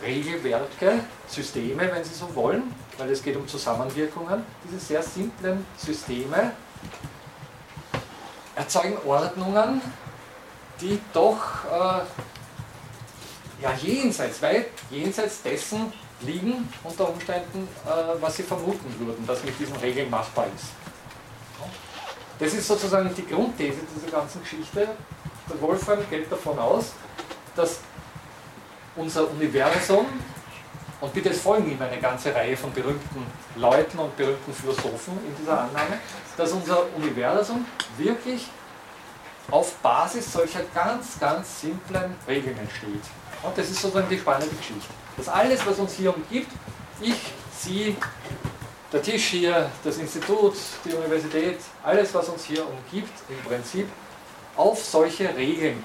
Regelwerke, Systeme, wenn Sie so wollen, weil es geht um Zusammenwirkungen, diese sehr simplen Systeme erzeugen Ordnungen, die doch äh, ja, jenseits, weit jenseits dessen liegen, unter Umständen, äh, was sie vermuten würden, dass mit diesen Regeln machbar ist. Das ist sozusagen die Grundthese dieser ganzen Geschichte. Der Wolfram geht davon aus, dass unser Universum, und bitte es folgen ihm eine ganze Reihe von berühmten Leuten und berühmten Philosophen in dieser Annahme, dass unser Universum wirklich auf Basis solcher ganz, ganz simplen Regeln entsteht. Und das ist sozusagen die spannende Geschichte dass alles, was uns hier umgibt, ich, Sie, der Tisch hier, das Institut, die Universität, alles, was uns hier umgibt, im Prinzip auf solche Regeln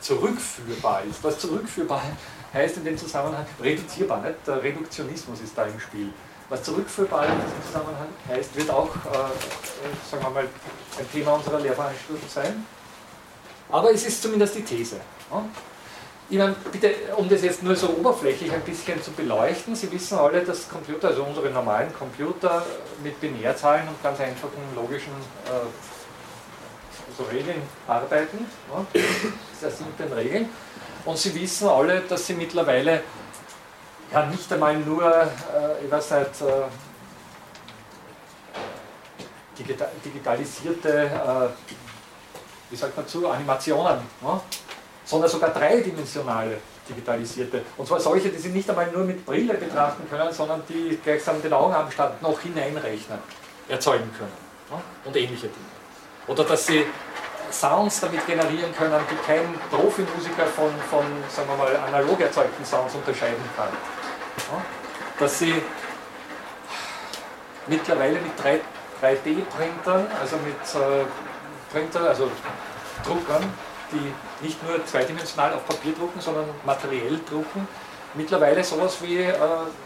zurückführbar ist. Was zurückführbar heißt in dem Zusammenhang reduzierbar, nicht? der Reduktionismus ist da im Spiel. Was zurückführbar in diesem Zusammenhang heißt, wird auch, äh, sagen wir mal, ein Thema unserer Lehrveranstaltung sein. Aber es ist zumindest die These. Ja? Ich meine, bitte, um das jetzt nur so oberflächlich ein bisschen zu beleuchten, Sie wissen alle, dass Computer, also unsere normalen Computer mit Binärzahlen und ganz einfachen logischen äh, so Regeln arbeiten, ja, sehr simplen Regeln. Und Sie wissen alle, dass Sie mittlerweile ja nicht einmal nur, äh, ich weiß äh, digitalisierte, äh, wie sagt man zu, Animationen, ja, sondern sogar dreidimensionale digitalisierte. Und zwar solche, die Sie nicht einmal nur mit Brille betrachten können, sondern die gleichsam den Augenabstand noch hineinrechnen, erzeugen können. Und ähnliche Dinge. Oder dass Sie Sounds damit generieren können, die kein Profimusiker von, von sagen wir mal, analog erzeugten Sounds unterscheiden kann. Dass Sie mittlerweile mit 3D-Printern, also mit äh, Printer, also Druckern, die nicht nur zweidimensional auf Papier drucken, sondern materiell drucken, mittlerweile sowas wie äh,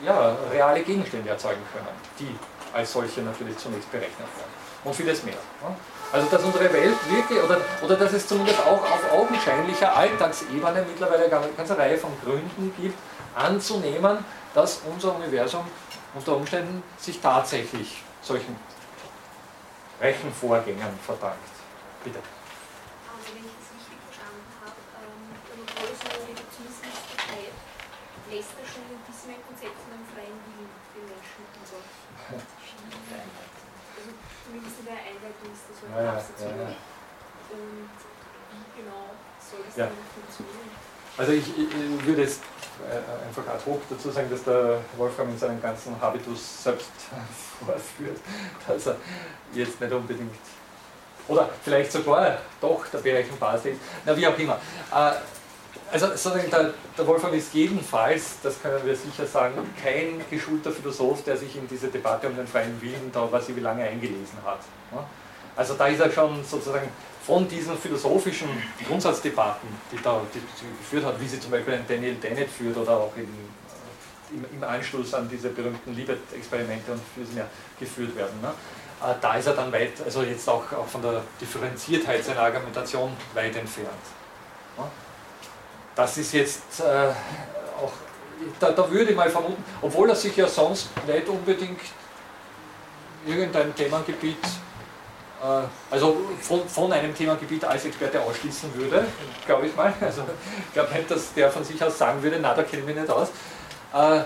ja, reale Gegenstände erzeugen können, die als solche natürlich zunächst berechnet werden. Und vieles mehr. Ja. Also dass unsere Welt wirklich, oder, oder dass es zumindest auch auf augenscheinlicher Alltagsebene mittlerweile eine ganze Reihe von Gründen gibt, anzunehmen, dass unser Universum unter Umständen sich tatsächlich solchen Rechenvorgängen verdankt. Bitte. Lässt er schon bisschen ein Konzept von einem freien Willen den Menschen über. Also zumindest in der Einleitung ist das so ein ja, Absatz ja, ja. Und wie genau soll das ja. dann funktionieren? Also ich, ich, würde jetzt äh, einfach ad hoc dazu sagen, dass der Wolfram in seinem ganzen Habitus selbst [laughs] vorführt, dass er jetzt nicht unbedingt oder vielleicht sogar doch der berechenbarste ist, na wie auch immer. Äh, also sozusagen der, der Wolfram ist jedenfalls, das können wir sicher sagen, kein geschulter Philosoph, der sich in diese Debatte um den freien Willen da was ich wie lange eingelesen hat. Also da ist er schon sozusagen von diesen philosophischen Grundsatzdebatten, die da geführt hat, wie sie zum Beispiel ein Daniel Dennett führt oder auch in, im, im, Anschluss an diese berühmten Libet-Experimente und vieles mehr geführt werden. Ne? Äh, da ist er dann weit, also jetzt auch, auch von der Differenziertheit seiner Argumentation weit entfernt. Das ist jetzt äh, auch, da, da, würde ich mal vermuten, obwohl er sich ja sonst nicht unbedingt irgendein Themengebiet, äh, also von, von, einem Themengebiet als Experte ausschließen würde, glaube ich mal. Also ich glaube nicht, dass der von sich aus sagen würde, na, da kenne ich mich nicht aus. Äh,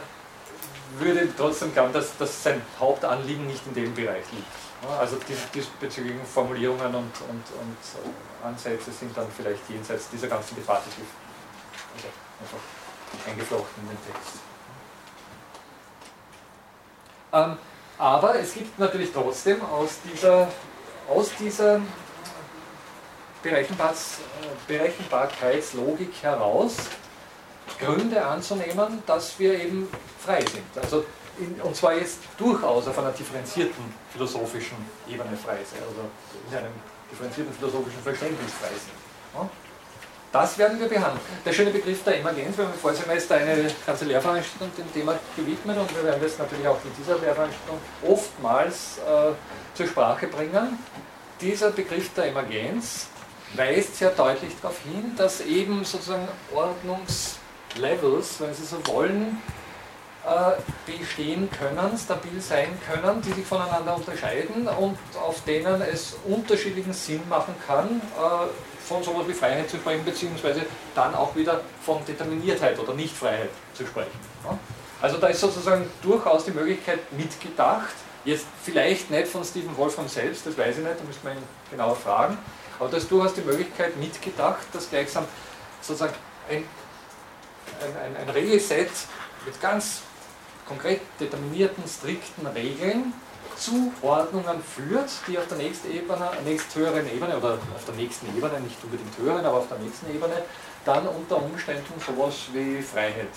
würde trotzdem glauben, dass, dass sein Hauptanliegen nicht in dem Bereich liegt. Also die diesbezüglichen Formulierungen und, und, und Ansätze sind dann vielleicht jenseits dieser ganzen Debatte also einfach eingeflochten in den Text. Ähm, aber es gibt natürlich trotzdem aus dieser, aus dieser Berechenbarkeitslogik heraus Gründe anzunehmen, dass wir eben frei sind. Also in, und zwar jetzt durchaus auf einer differenzierten philosophischen Ebene frei sind, also in einem differenzierten philosophischen Verständnis frei sind. Ja? Das werden wir behandeln. Der schöne Begriff der Emergenz, wir haben im Vorsemester eine ganze Lehrveranstaltung dem Thema gewidmet und wir werden das natürlich auch in dieser Lehrveranstaltung oftmals äh, zur Sprache bringen. Dieser Begriff der Emergenz weist sehr deutlich darauf hin, dass eben sozusagen Ordnungslevels, wenn Sie so wollen, äh, bestehen können, stabil sein können, die sich voneinander unterscheiden und auf denen es unterschiedlichen Sinn machen kann, äh, von sowas wie Freiheit zu sprechen, beziehungsweise dann auch wieder von Determiniertheit oder Nichtfreiheit zu sprechen. Also da ist sozusagen durchaus die Möglichkeit mitgedacht, jetzt vielleicht nicht von Stephen Wolfram selbst, das weiß ich nicht, da müsste man ihn genauer fragen, aber da ist durchaus die Möglichkeit mitgedacht, dass gleichsam sozusagen ein, ein, ein, ein Regelset mit ganz konkret determinierten, strikten Regeln Zuordnungen führt, die auf der nächsten Ebene, nächsthöheren Ebene oder auf der nächsten Ebene, nicht unbedingt höheren, aber auf der nächsten Ebene, dann unter Umständen sowas wie Freiheit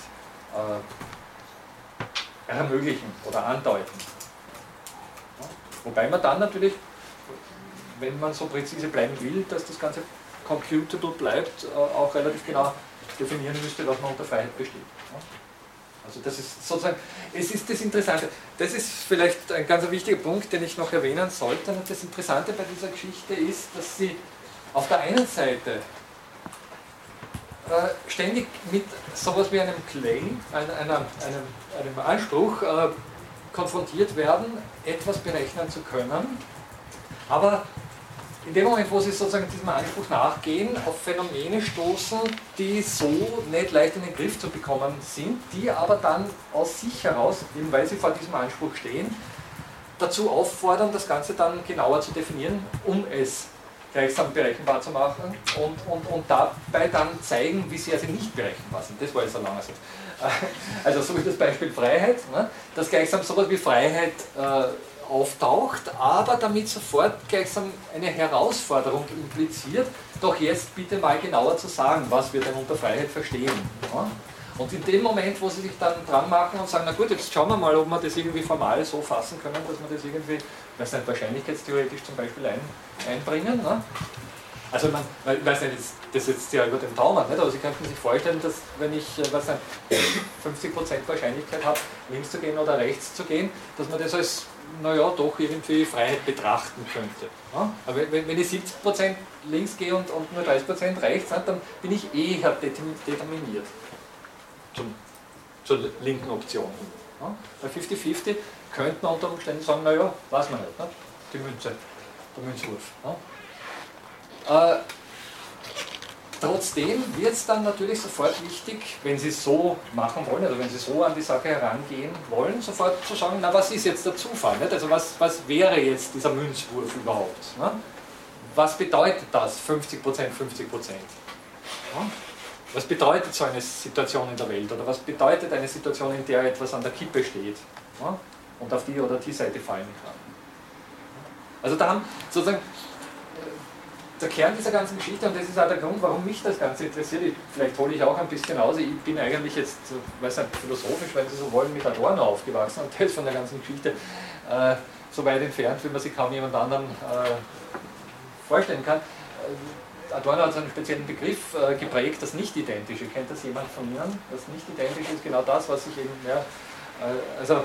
äh, ermöglichen oder andeuten. Ja? Wobei man dann natürlich, wenn man so präzise bleiben will, dass das Ganze computable bleibt, äh, auch relativ genau definieren müsste, was man unter Freiheit versteht. Also das ist sozusagen, es ist das Interessante. Das ist vielleicht ein ganz wichtiger Punkt, den ich noch erwähnen sollte. Und das Interessante bei dieser Geschichte ist, dass sie auf der einen Seite äh, ständig mit sowas wie einem Claim, einem, einem, einem Anspruch äh, konfrontiert werden, etwas berechnen zu können, aber in dem Moment, wo sie sozusagen diesem Anspruch nachgehen, auf Phänomene stoßen, die so nicht leicht in den Griff zu bekommen sind, die aber dann aus sich heraus, eben weil sie vor diesem Anspruch stehen, dazu auffordern, das Ganze dann genauer zu definieren, um es gleichsam berechenbar zu machen und, und, und dabei dann zeigen, wie sehr sie nicht berechenbar sind. Das war jetzt ein langer Satz. [laughs] Also so wie das Beispiel Freiheit, ne? dass gleichsam sowas wie Freiheit äh, auftaucht, aber damit sofort gleichsam eine Herausforderung impliziert, doch jetzt bitte mal genauer zu sagen, was wir denn unter Freiheit verstehen. Ja? Und in dem Moment, wo sie sich dann dran machen und sagen, na gut, jetzt schauen wir mal, ob wir das irgendwie formal so fassen können, dass wir das irgendwie, weiß nicht, wahrscheinlichkeitstheoretisch zum Beispiel ein, einbringen. Ne? Also man, ich weiß nicht, das jetzt ja über den Daumen, nicht? aber Sie könnten sich vorstellen, dass wenn ich äh, was nicht, 50% Wahrscheinlichkeit habe, links zu gehen oder rechts zu gehen, dass man das als naja, doch irgendwie Freiheit betrachten könnte. Ja? Aber wenn, wenn ich 70% links gehe und, und nur 30% rechts, dann bin ich eher determiniert zum, zur linken Option. Ja? Bei 50-50 könnte man unter Umständen sagen, naja, weiß man nicht, ne? die Münze, der Münzwurf. Ja? Äh, Trotzdem wird es dann natürlich sofort wichtig, wenn Sie es so machen wollen, oder wenn Sie so an die Sache herangehen wollen, sofort zu sagen, na was ist jetzt der Zufall? Nicht? Also was, was wäre jetzt dieser Münzwurf überhaupt? Ne? Was bedeutet das, 50%, 50%? Ja? Was bedeutet so eine Situation in der Welt? Oder was bedeutet eine Situation, in der etwas an der Kippe steht ja? und auf die oder die Seite fallen kann? Also da haben sozusagen der Kern dieser ganzen Geschichte, und das ist auch der Grund, warum mich das Ganze interessiert, ich, vielleicht hole ich auch ein bisschen aus, ich bin eigentlich jetzt, weiß nicht, philosophisch, wenn Sie so wollen, mit Adorno aufgewachsen und [laughs] ist von der ganzen Geschichte äh, so weit entfernt, wie man sich kaum jemand anderen äh, vorstellen kann. Äh, Adorno hat so einen speziellen Begriff äh, geprägt, das Nicht-Identische. Kennt das jemand von Ihnen? Das Nicht-Identische ist genau das, was sich eben, ja, äh, also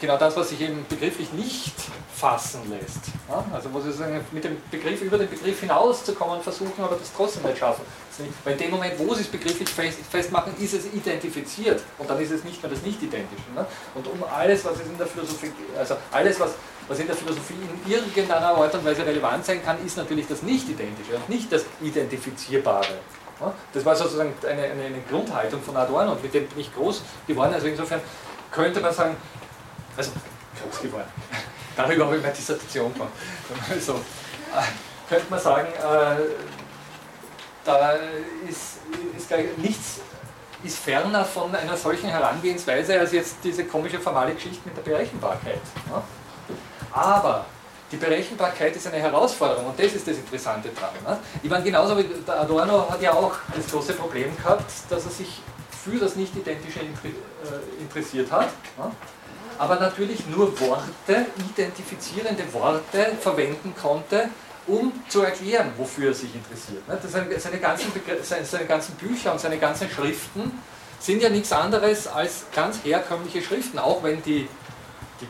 genau das, was sich eben begrifflich nicht fassen lässt. Ja? Also wo sie mit dem Begriff über den Begriff hinauszukommen versuchen, aber das trotzdem nicht schaffen. Weil in dem Moment, wo sie es begrifflich festmachen, ist es identifiziert und dann ist es nicht mehr das Nicht-Identische. Ne? Und um alles, was es in der Philosophie, also alles, was, was in der Philosophie in irgendeiner Art und Weise relevant sein kann, ist natürlich das Nicht-Identische und nicht das Identifizierbare. Ja? Das war sozusagen eine, eine, eine Grundhaltung von Adorno und mit dem bin ich groß geworden. Also insofern könnte man sagen, also groß geworden. Darüber habe ich meine Dissertation gemacht. Also, äh, könnte man sagen, äh, da ist, ist nichts ist ferner von einer solchen Herangehensweise als jetzt diese komische formale Geschichte mit der Berechenbarkeit. Ja? Aber die Berechenbarkeit ist eine Herausforderung und das ist das Interessante daran. Ne? Ich meine, genauso wie der Adorno hat ja auch das große Problem gehabt, dass er sich für das Nicht-Identische äh, interessiert hat. Ja? Aber natürlich nur Worte, identifizierende Worte verwenden konnte, um zu erklären, wofür er sich interessiert. Ne, seine, ganzen seine ganzen Bücher und seine ganzen Schriften sind ja nichts anderes als ganz herkömmliche Schriften, auch wenn die, die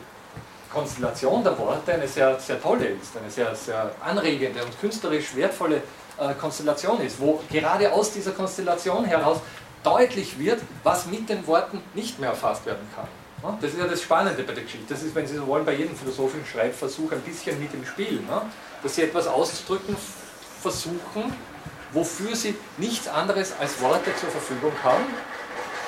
Konstellation der Worte eine sehr, sehr tolle ist, eine sehr, sehr anregende und künstlerisch wertvolle äh, Konstellation ist, wo gerade aus dieser Konstellation heraus deutlich wird, was mit den Worten nicht mehr erfasst werden kann. Das ist ja das Spannende bei der Geschichte. Das ist, wenn Sie so wollen, bei jedem philosophischen Schreibversuch ein bisschen mit im Spiel. Dass Sie etwas auszudrücken versuchen, wofür Sie nichts anderes als Worte zur Verfügung haben,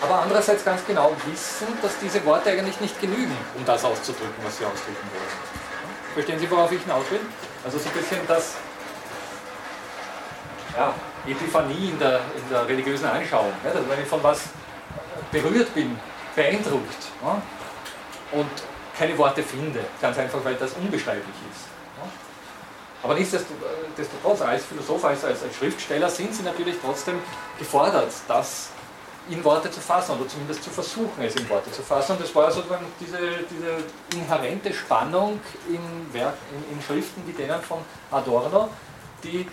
aber andererseits ganz genau wissen, dass diese Worte eigentlich nicht genügen, um das auszudrücken, was Sie ausdrücken wollen. Verstehen Sie, worauf ich hinaus will? Also so ein bisschen das ja, Epiphanie in der, in der religiösen Anschauung. Also wenn ich von was berührt bin, beeindruckt ja, und keine Worte finde, ganz einfach, weil das unbeschreiblich ist. Ja. Aber nichtsdestotrotz, als Philosoph, als, als, Schriftsteller sind sie natürlich trotzdem gefordert, das in Worte zu fassen oder zumindest zu versuchen, es in Worte zu fassen. Und das war sozusagen diese, diese inhärente Spannung in, Werk, in, in Schriften wie denen von Adorno, die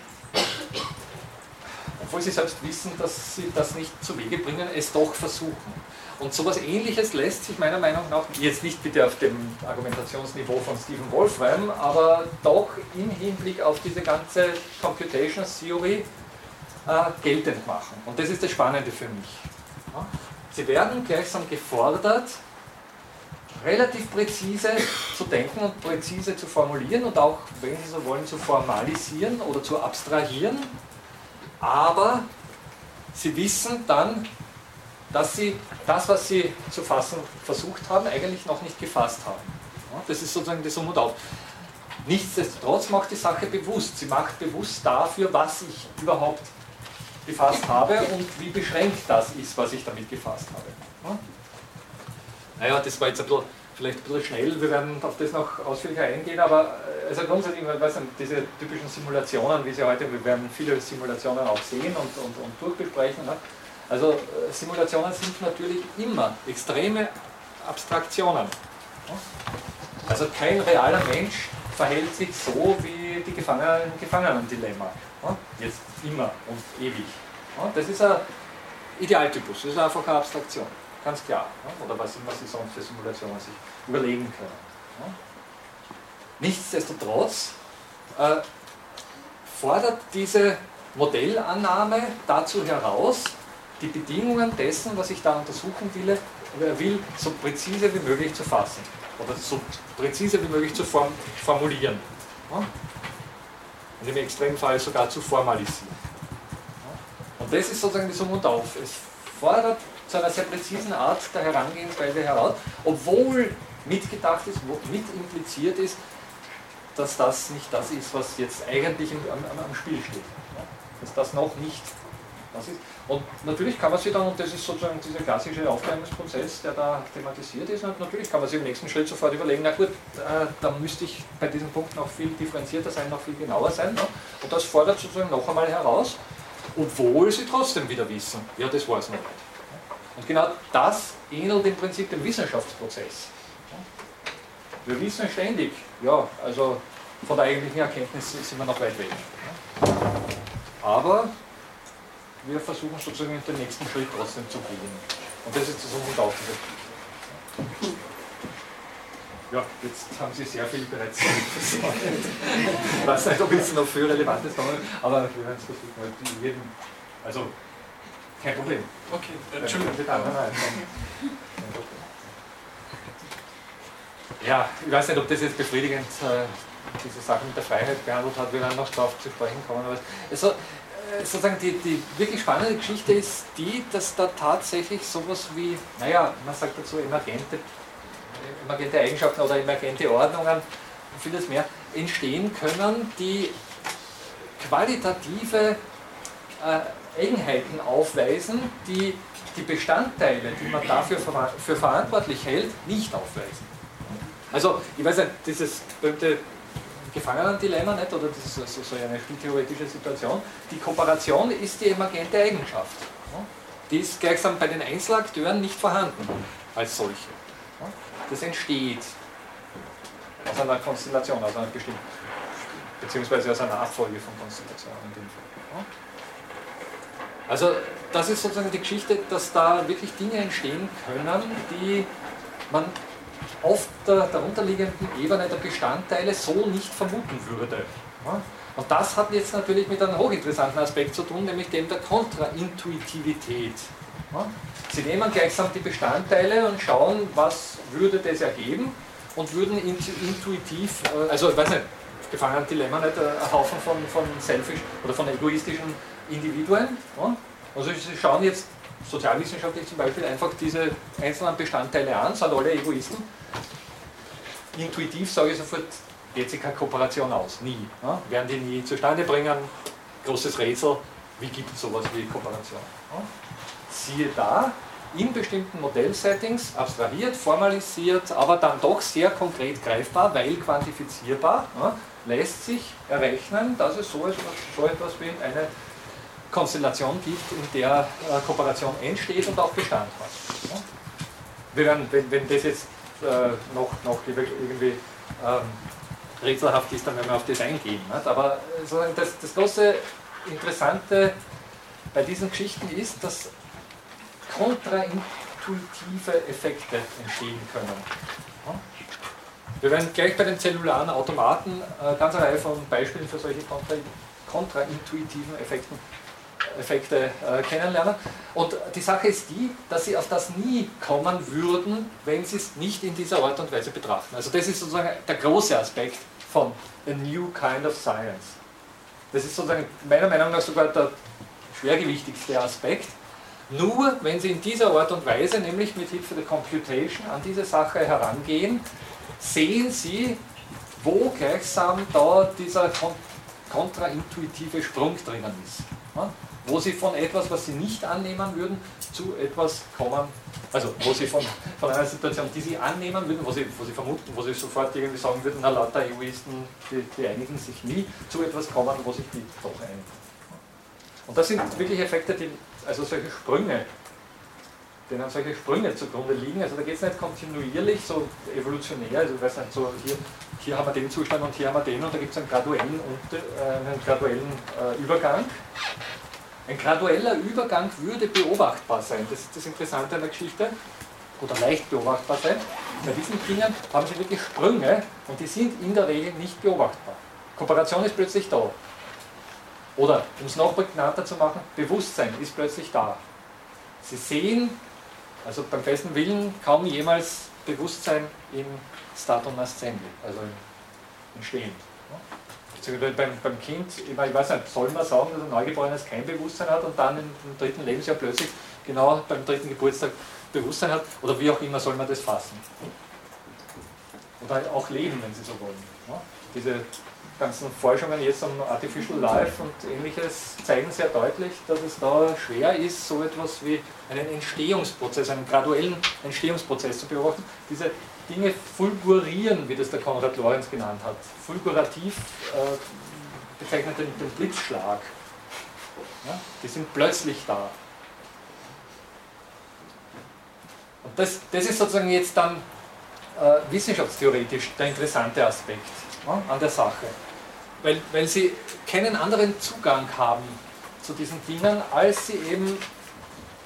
obwohl sie selbst wissen, dass sie das nicht zu Wege bringen, es doch versuchen. Und sowas ähnliches lässt sich meiner Meinung nach, jetzt nicht bitte auf dem Argumentationsniveau von Stephen Wolfram, aber doch im Hinblick auf diese ganze Computation Theory äh, geltend machen. Und das ist das Spannende für mich. Ja? Sie werden gleichsam gefordert, relativ präzise zu denken und präzise zu formulieren und auch, wenn Sie so wollen, zu formalisieren oder zu abstrahieren, aber Sie wissen dann, dass sie das, was sie zu fassen versucht haben, eigentlich noch nicht gefasst haben. das ist sozusagen das Um und Auf. Nichtsdestotrotz macht die Sache bewusst. Sie macht bewusst dafür, was ich überhaupt gefasst habe und wie beschränkt das ist, was ich damit gefasst habe. Naja, das war jetzt ein bisschen, vielleicht ein bisschen schnell, wir werden auf das noch ausführlicher eingehen, aber äh, also grundsätzlich, weiß nicht, diese typischen Simulationen, wie sie heute, wir werden viele Simulationen auch sehen und, und, und durchbesprechen. Ne? Also äh, Simulationen sind natürlich immer extreme Abstraktionen. Also kein realer Mensch verhält sich so wie die Gefangenen Gefangenendilemma. Jetzt immer und ewig. Das ist ein Idealtypus, das ist einfach eine Abstraktion, ganz klar. Oder was immer Sie sonst für Simulationen sich überlegen können. Nichtsdestotrotz äh, fordert diese Modellannahme dazu heraus, die Bedingungen dessen, was ich da untersuchen will, will so präzise wie möglich zu fassen oder so präzise wie möglich zu form formulieren. Und im Extremfall sogar zu formalisieren. Und das ist sozusagen die Summe Auf. Es fordert zu einer sehr präzisen Art der Herangehensweise heraus, obwohl mitgedacht ist, mit impliziert ist, dass das nicht das ist, was jetzt eigentlich am, am, Spiel steht. Dass das noch nicht was ist. Und natürlich kann man sich dann, und das ist sozusagen dieser klassische Aufklärungsprozess, der da thematisiert ist, und natürlich kann man sich im nächsten Schritt sofort überlegen, na gut, äh, dann müsste ich bei diesem Punkt noch viel differenzierter sein, noch viel genauer sein. Ne? Und das fordert sozusagen noch einmal heraus, obwohl sie trotzdem wieder wissen, ja, das war es noch nicht. Und genau das ähnelt im Prinzip dem Wissenschaftsprozess. Wir wissen ständig, ja, also von der eigentlichen Erkenntnis sind wir noch weit weg. Aber wir versuchen sozusagen den nächsten Schritt trotzdem zu gehen. Und das ist das Um und Auf dieser ja, jetzt haben Sie sehr viel bereits gesagt. Ich weiß nicht, ob es noch viel Relevantes da aber wir werden es versuchen. also, kein Problem. Okay, Entschuldigung. Nein, nein, Ja, ich weiß nicht, ob das jetzt befriedigend äh, diese Sache mit der Freiheit behandelt hat. Wir werden noch darauf zu sprechen kommen. Aber also, äh, sozusagen die, die wirklich spannende Geschichte ist die, dass da tatsächlich sowas wie, naja, man sagt dazu emergente, emergente Eigenschaften oder emergente Ordnungen und vieles mehr entstehen können, die qualitative äh, Eigenheiten aufweisen, die die Bestandteile, die man dafür für verantwortlich hält, nicht aufweisen. Also, ich weiß nicht, dieses berühmte Gefangenendilemma nicht, oder das ist so, so eine spieltheoretische Situation. Die Kooperation ist die emergente Eigenschaft. Die ist gleichsam bei den Einzelakteuren nicht vorhanden als solche. Das entsteht aus einer Konstellation, aus einer bestimmten, beziehungsweise aus einer Abfolge von Konstellationen in dem Fall. Also das ist sozusagen die Geschichte, dass da wirklich Dinge entstehen können, die man auf der darunterliegenden Ebene der Bestandteile so nicht vermuten würde. Und das hat jetzt natürlich mit einem hochinteressanten Aspekt zu tun, nämlich dem der Kontraintuitivität. Sie nehmen gleichsam die Bestandteile und schauen, was würde das ergeben und würden intuitiv, äh, also ich weiß nicht, gefangen Dilemma nicht, äh, ein Haufen von, von selfish oder von egoistischen Individuen. Also Sie schauen jetzt sozialwissenschaftlich zum Beispiel einfach diese einzelnen Bestandteile an, sind alle Egoisten intuitiv sage ich sofort, geht sich keine Kooperation aus. Nie. Ja? Werden die nie zustande bringen. Großes Rätsel, wie gibt es sowas wie Kooperation? Ja? Siehe da, in bestimmten Modellsettings, abstrahiert, formalisiert, aber dann doch sehr konkret greifbar, weil quantifizierbar, ja, lässt sich errechnen, dass es so etwas, so etwas wie eine Konstellation gibt, in der äh, Kooperation entsteht und auch Bestand hat. Wir werden, wenn, wenn das jetzt äh, noch, noch irgendwie ähm, rätselhaft ist, dann wenn wir auf das eingehen. Nicht? Aber äh, das, das große Interessante bei diesen Geschichten ist, dass kontraintuitive Effekte entstehen können. Wir werden gleich bei den zellularen Automaten äh, eine Reihe von Beispielen für solche kontra, kontraintuitiven Effekten Effekte äh, kennenlernen. Und die Sache ist die, dass sie auf das nie kommen würden, wenn sie es nicht in dieser Art und Weise betrachten. Also das ist sozusagen der große Aspekt von a new kind of science. Das ist sozusagen meiner Meinung nach sogar der schwergewichtigste Aspekt. Nur wenn Sie in dieser Art und Weise, nämlich mit Hilfe der Computation, an diese Sache herangehen, sehen Sie, wo gleichsam da dieser kontraintuitive Sprung drinnen ist wo sie von etwas, was sie nicht annehmen würden, zu etwas kommen, also wo sie von, von einer Situation, die sie annehmen würden, wo sie, wo sie vermuten, wo sie sofort irgendwie sagen würden, na lauter Egoisten, die, die einigen sich nie, zu etwas kommen, wo sich die doch einigen. Und das sind wirklich Effekte, die, also solche Sprünge, denen solche Sprünge zugrunde liegen. Also da geht es nicht kontinuierlich, so evolutionär, also ich weiß nicht, so hier, hier haben wir den Zustand und hier haben wir den und da gibt es einen graduellen, äh, einen graduellen äh, Übergang. Ein gradueller Übergang würde beobachtbar sein. Das ist das Interessante an der Geschichte. Oder leicht beobachtbar sein. Bei diesen Dingen haben sie wirklich Sprünge und die sind in der Regel nicht beobachtbar. Kooperation ist plötzlich da. Oder, um es noch prägnanter zu machen, Bewusstsein ist plötzlich da. Sie sehen, also beim festen Willen, kaum jemals Bewusstsein im Statum Nascendi, also im Entstehen beim, beim Kind, ich weiß nicht, soll man sagen, dass ein Neugeborenes kein Bewusstsein hat und dann im, dritten Lebensjahr plötzlich genau beim dritten Geburtstag Bewusstsein hat? Oder wie auch immer soll man das fassen? Oder auch leben, wenn Sie so wollen. Ja? Diese ganzen Forschungen jetzt um Artificial Life und ähnliches zeigen sehr deutlich, dass es da schwer ist, so etwas wie einen Entstehungsprozess, einen graduellen Entstehungsprozess zu beobachten. Diese Dinge fulgurieren, wie das der Konrad Lorenz genannt hat. Fulgurativ äh, bezeichnet den, den Blitzschlag. Ja? Die sind plötzlich da. Und das, das ist sozusagen jetzt dann äh, wissenschaftstheoretisch der interessante Aspekt ja, an der Sache. Weil, weil sie keinen anderen Zugang haben zu diesen Dingen, als sie eben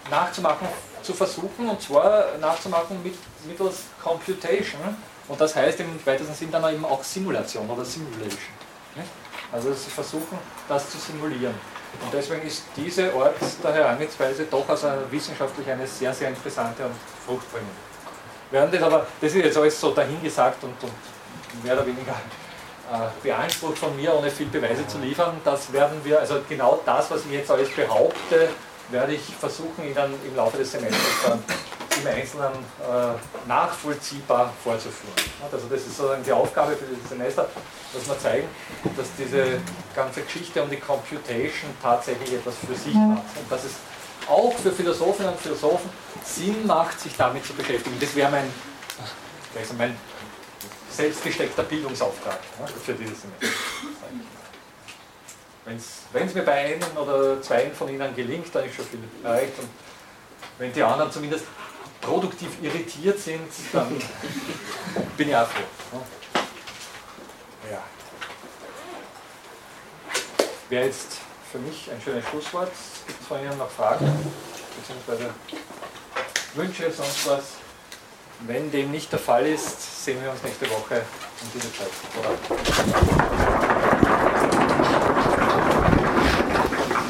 nachzumachen zu versuchen, und zwar nachzumachen mit, mittels Computation. Und das heißt im weitesten Sinn dann eben auch Simulation oder Simulation. Also sie versuchen, das zu simulieren. Und deswegen ist diese Art der Herangehensweise doch also wissenschaftlich eine sehr, sehr interessante und fruchtbringende. Während das aber, das ist jetzt alles so dahingesagt und, und mehr oder weniger äh, beansprucht von mir, ohne viel Beweise zu liefern, das werden wir, also genau das, was ich jetzt alles behaupte, werde ich versuchen, Ihnen im Laufe des Semesters dann im Einzelnen äh, nachvollziehbar vorzuführen. Also das ist sozusagen die Aufgabe für dieses Semester, dass wir zeigen, dass diese ganze Geschichte um die Computation tatsächlich etwas für sich hat und dass es auch für Philosophinnen und Philosophen Sinn macht, sich damit zu beschäftigen. Das wäre mein, also mein selbstgesteckter Bildungsauftrag für dieses Semester. Wenn es mir bei einem oder zwei von Ihnen gelingt, dann ist schon viel erreicht. Und wenn die anderen zumindest produktiv irritiert sind, dann [laughs] bin ich auch froh. Ja. Wäre jetzt für mich ein schönes Schlusswort. Gibt es von Ihnen noch Fragen? Beziehungsweise Wünsche, sonst was? Wenn dem nicht der Fall ist, sehen wir uns nächste Woche um diese Zeit. Oder?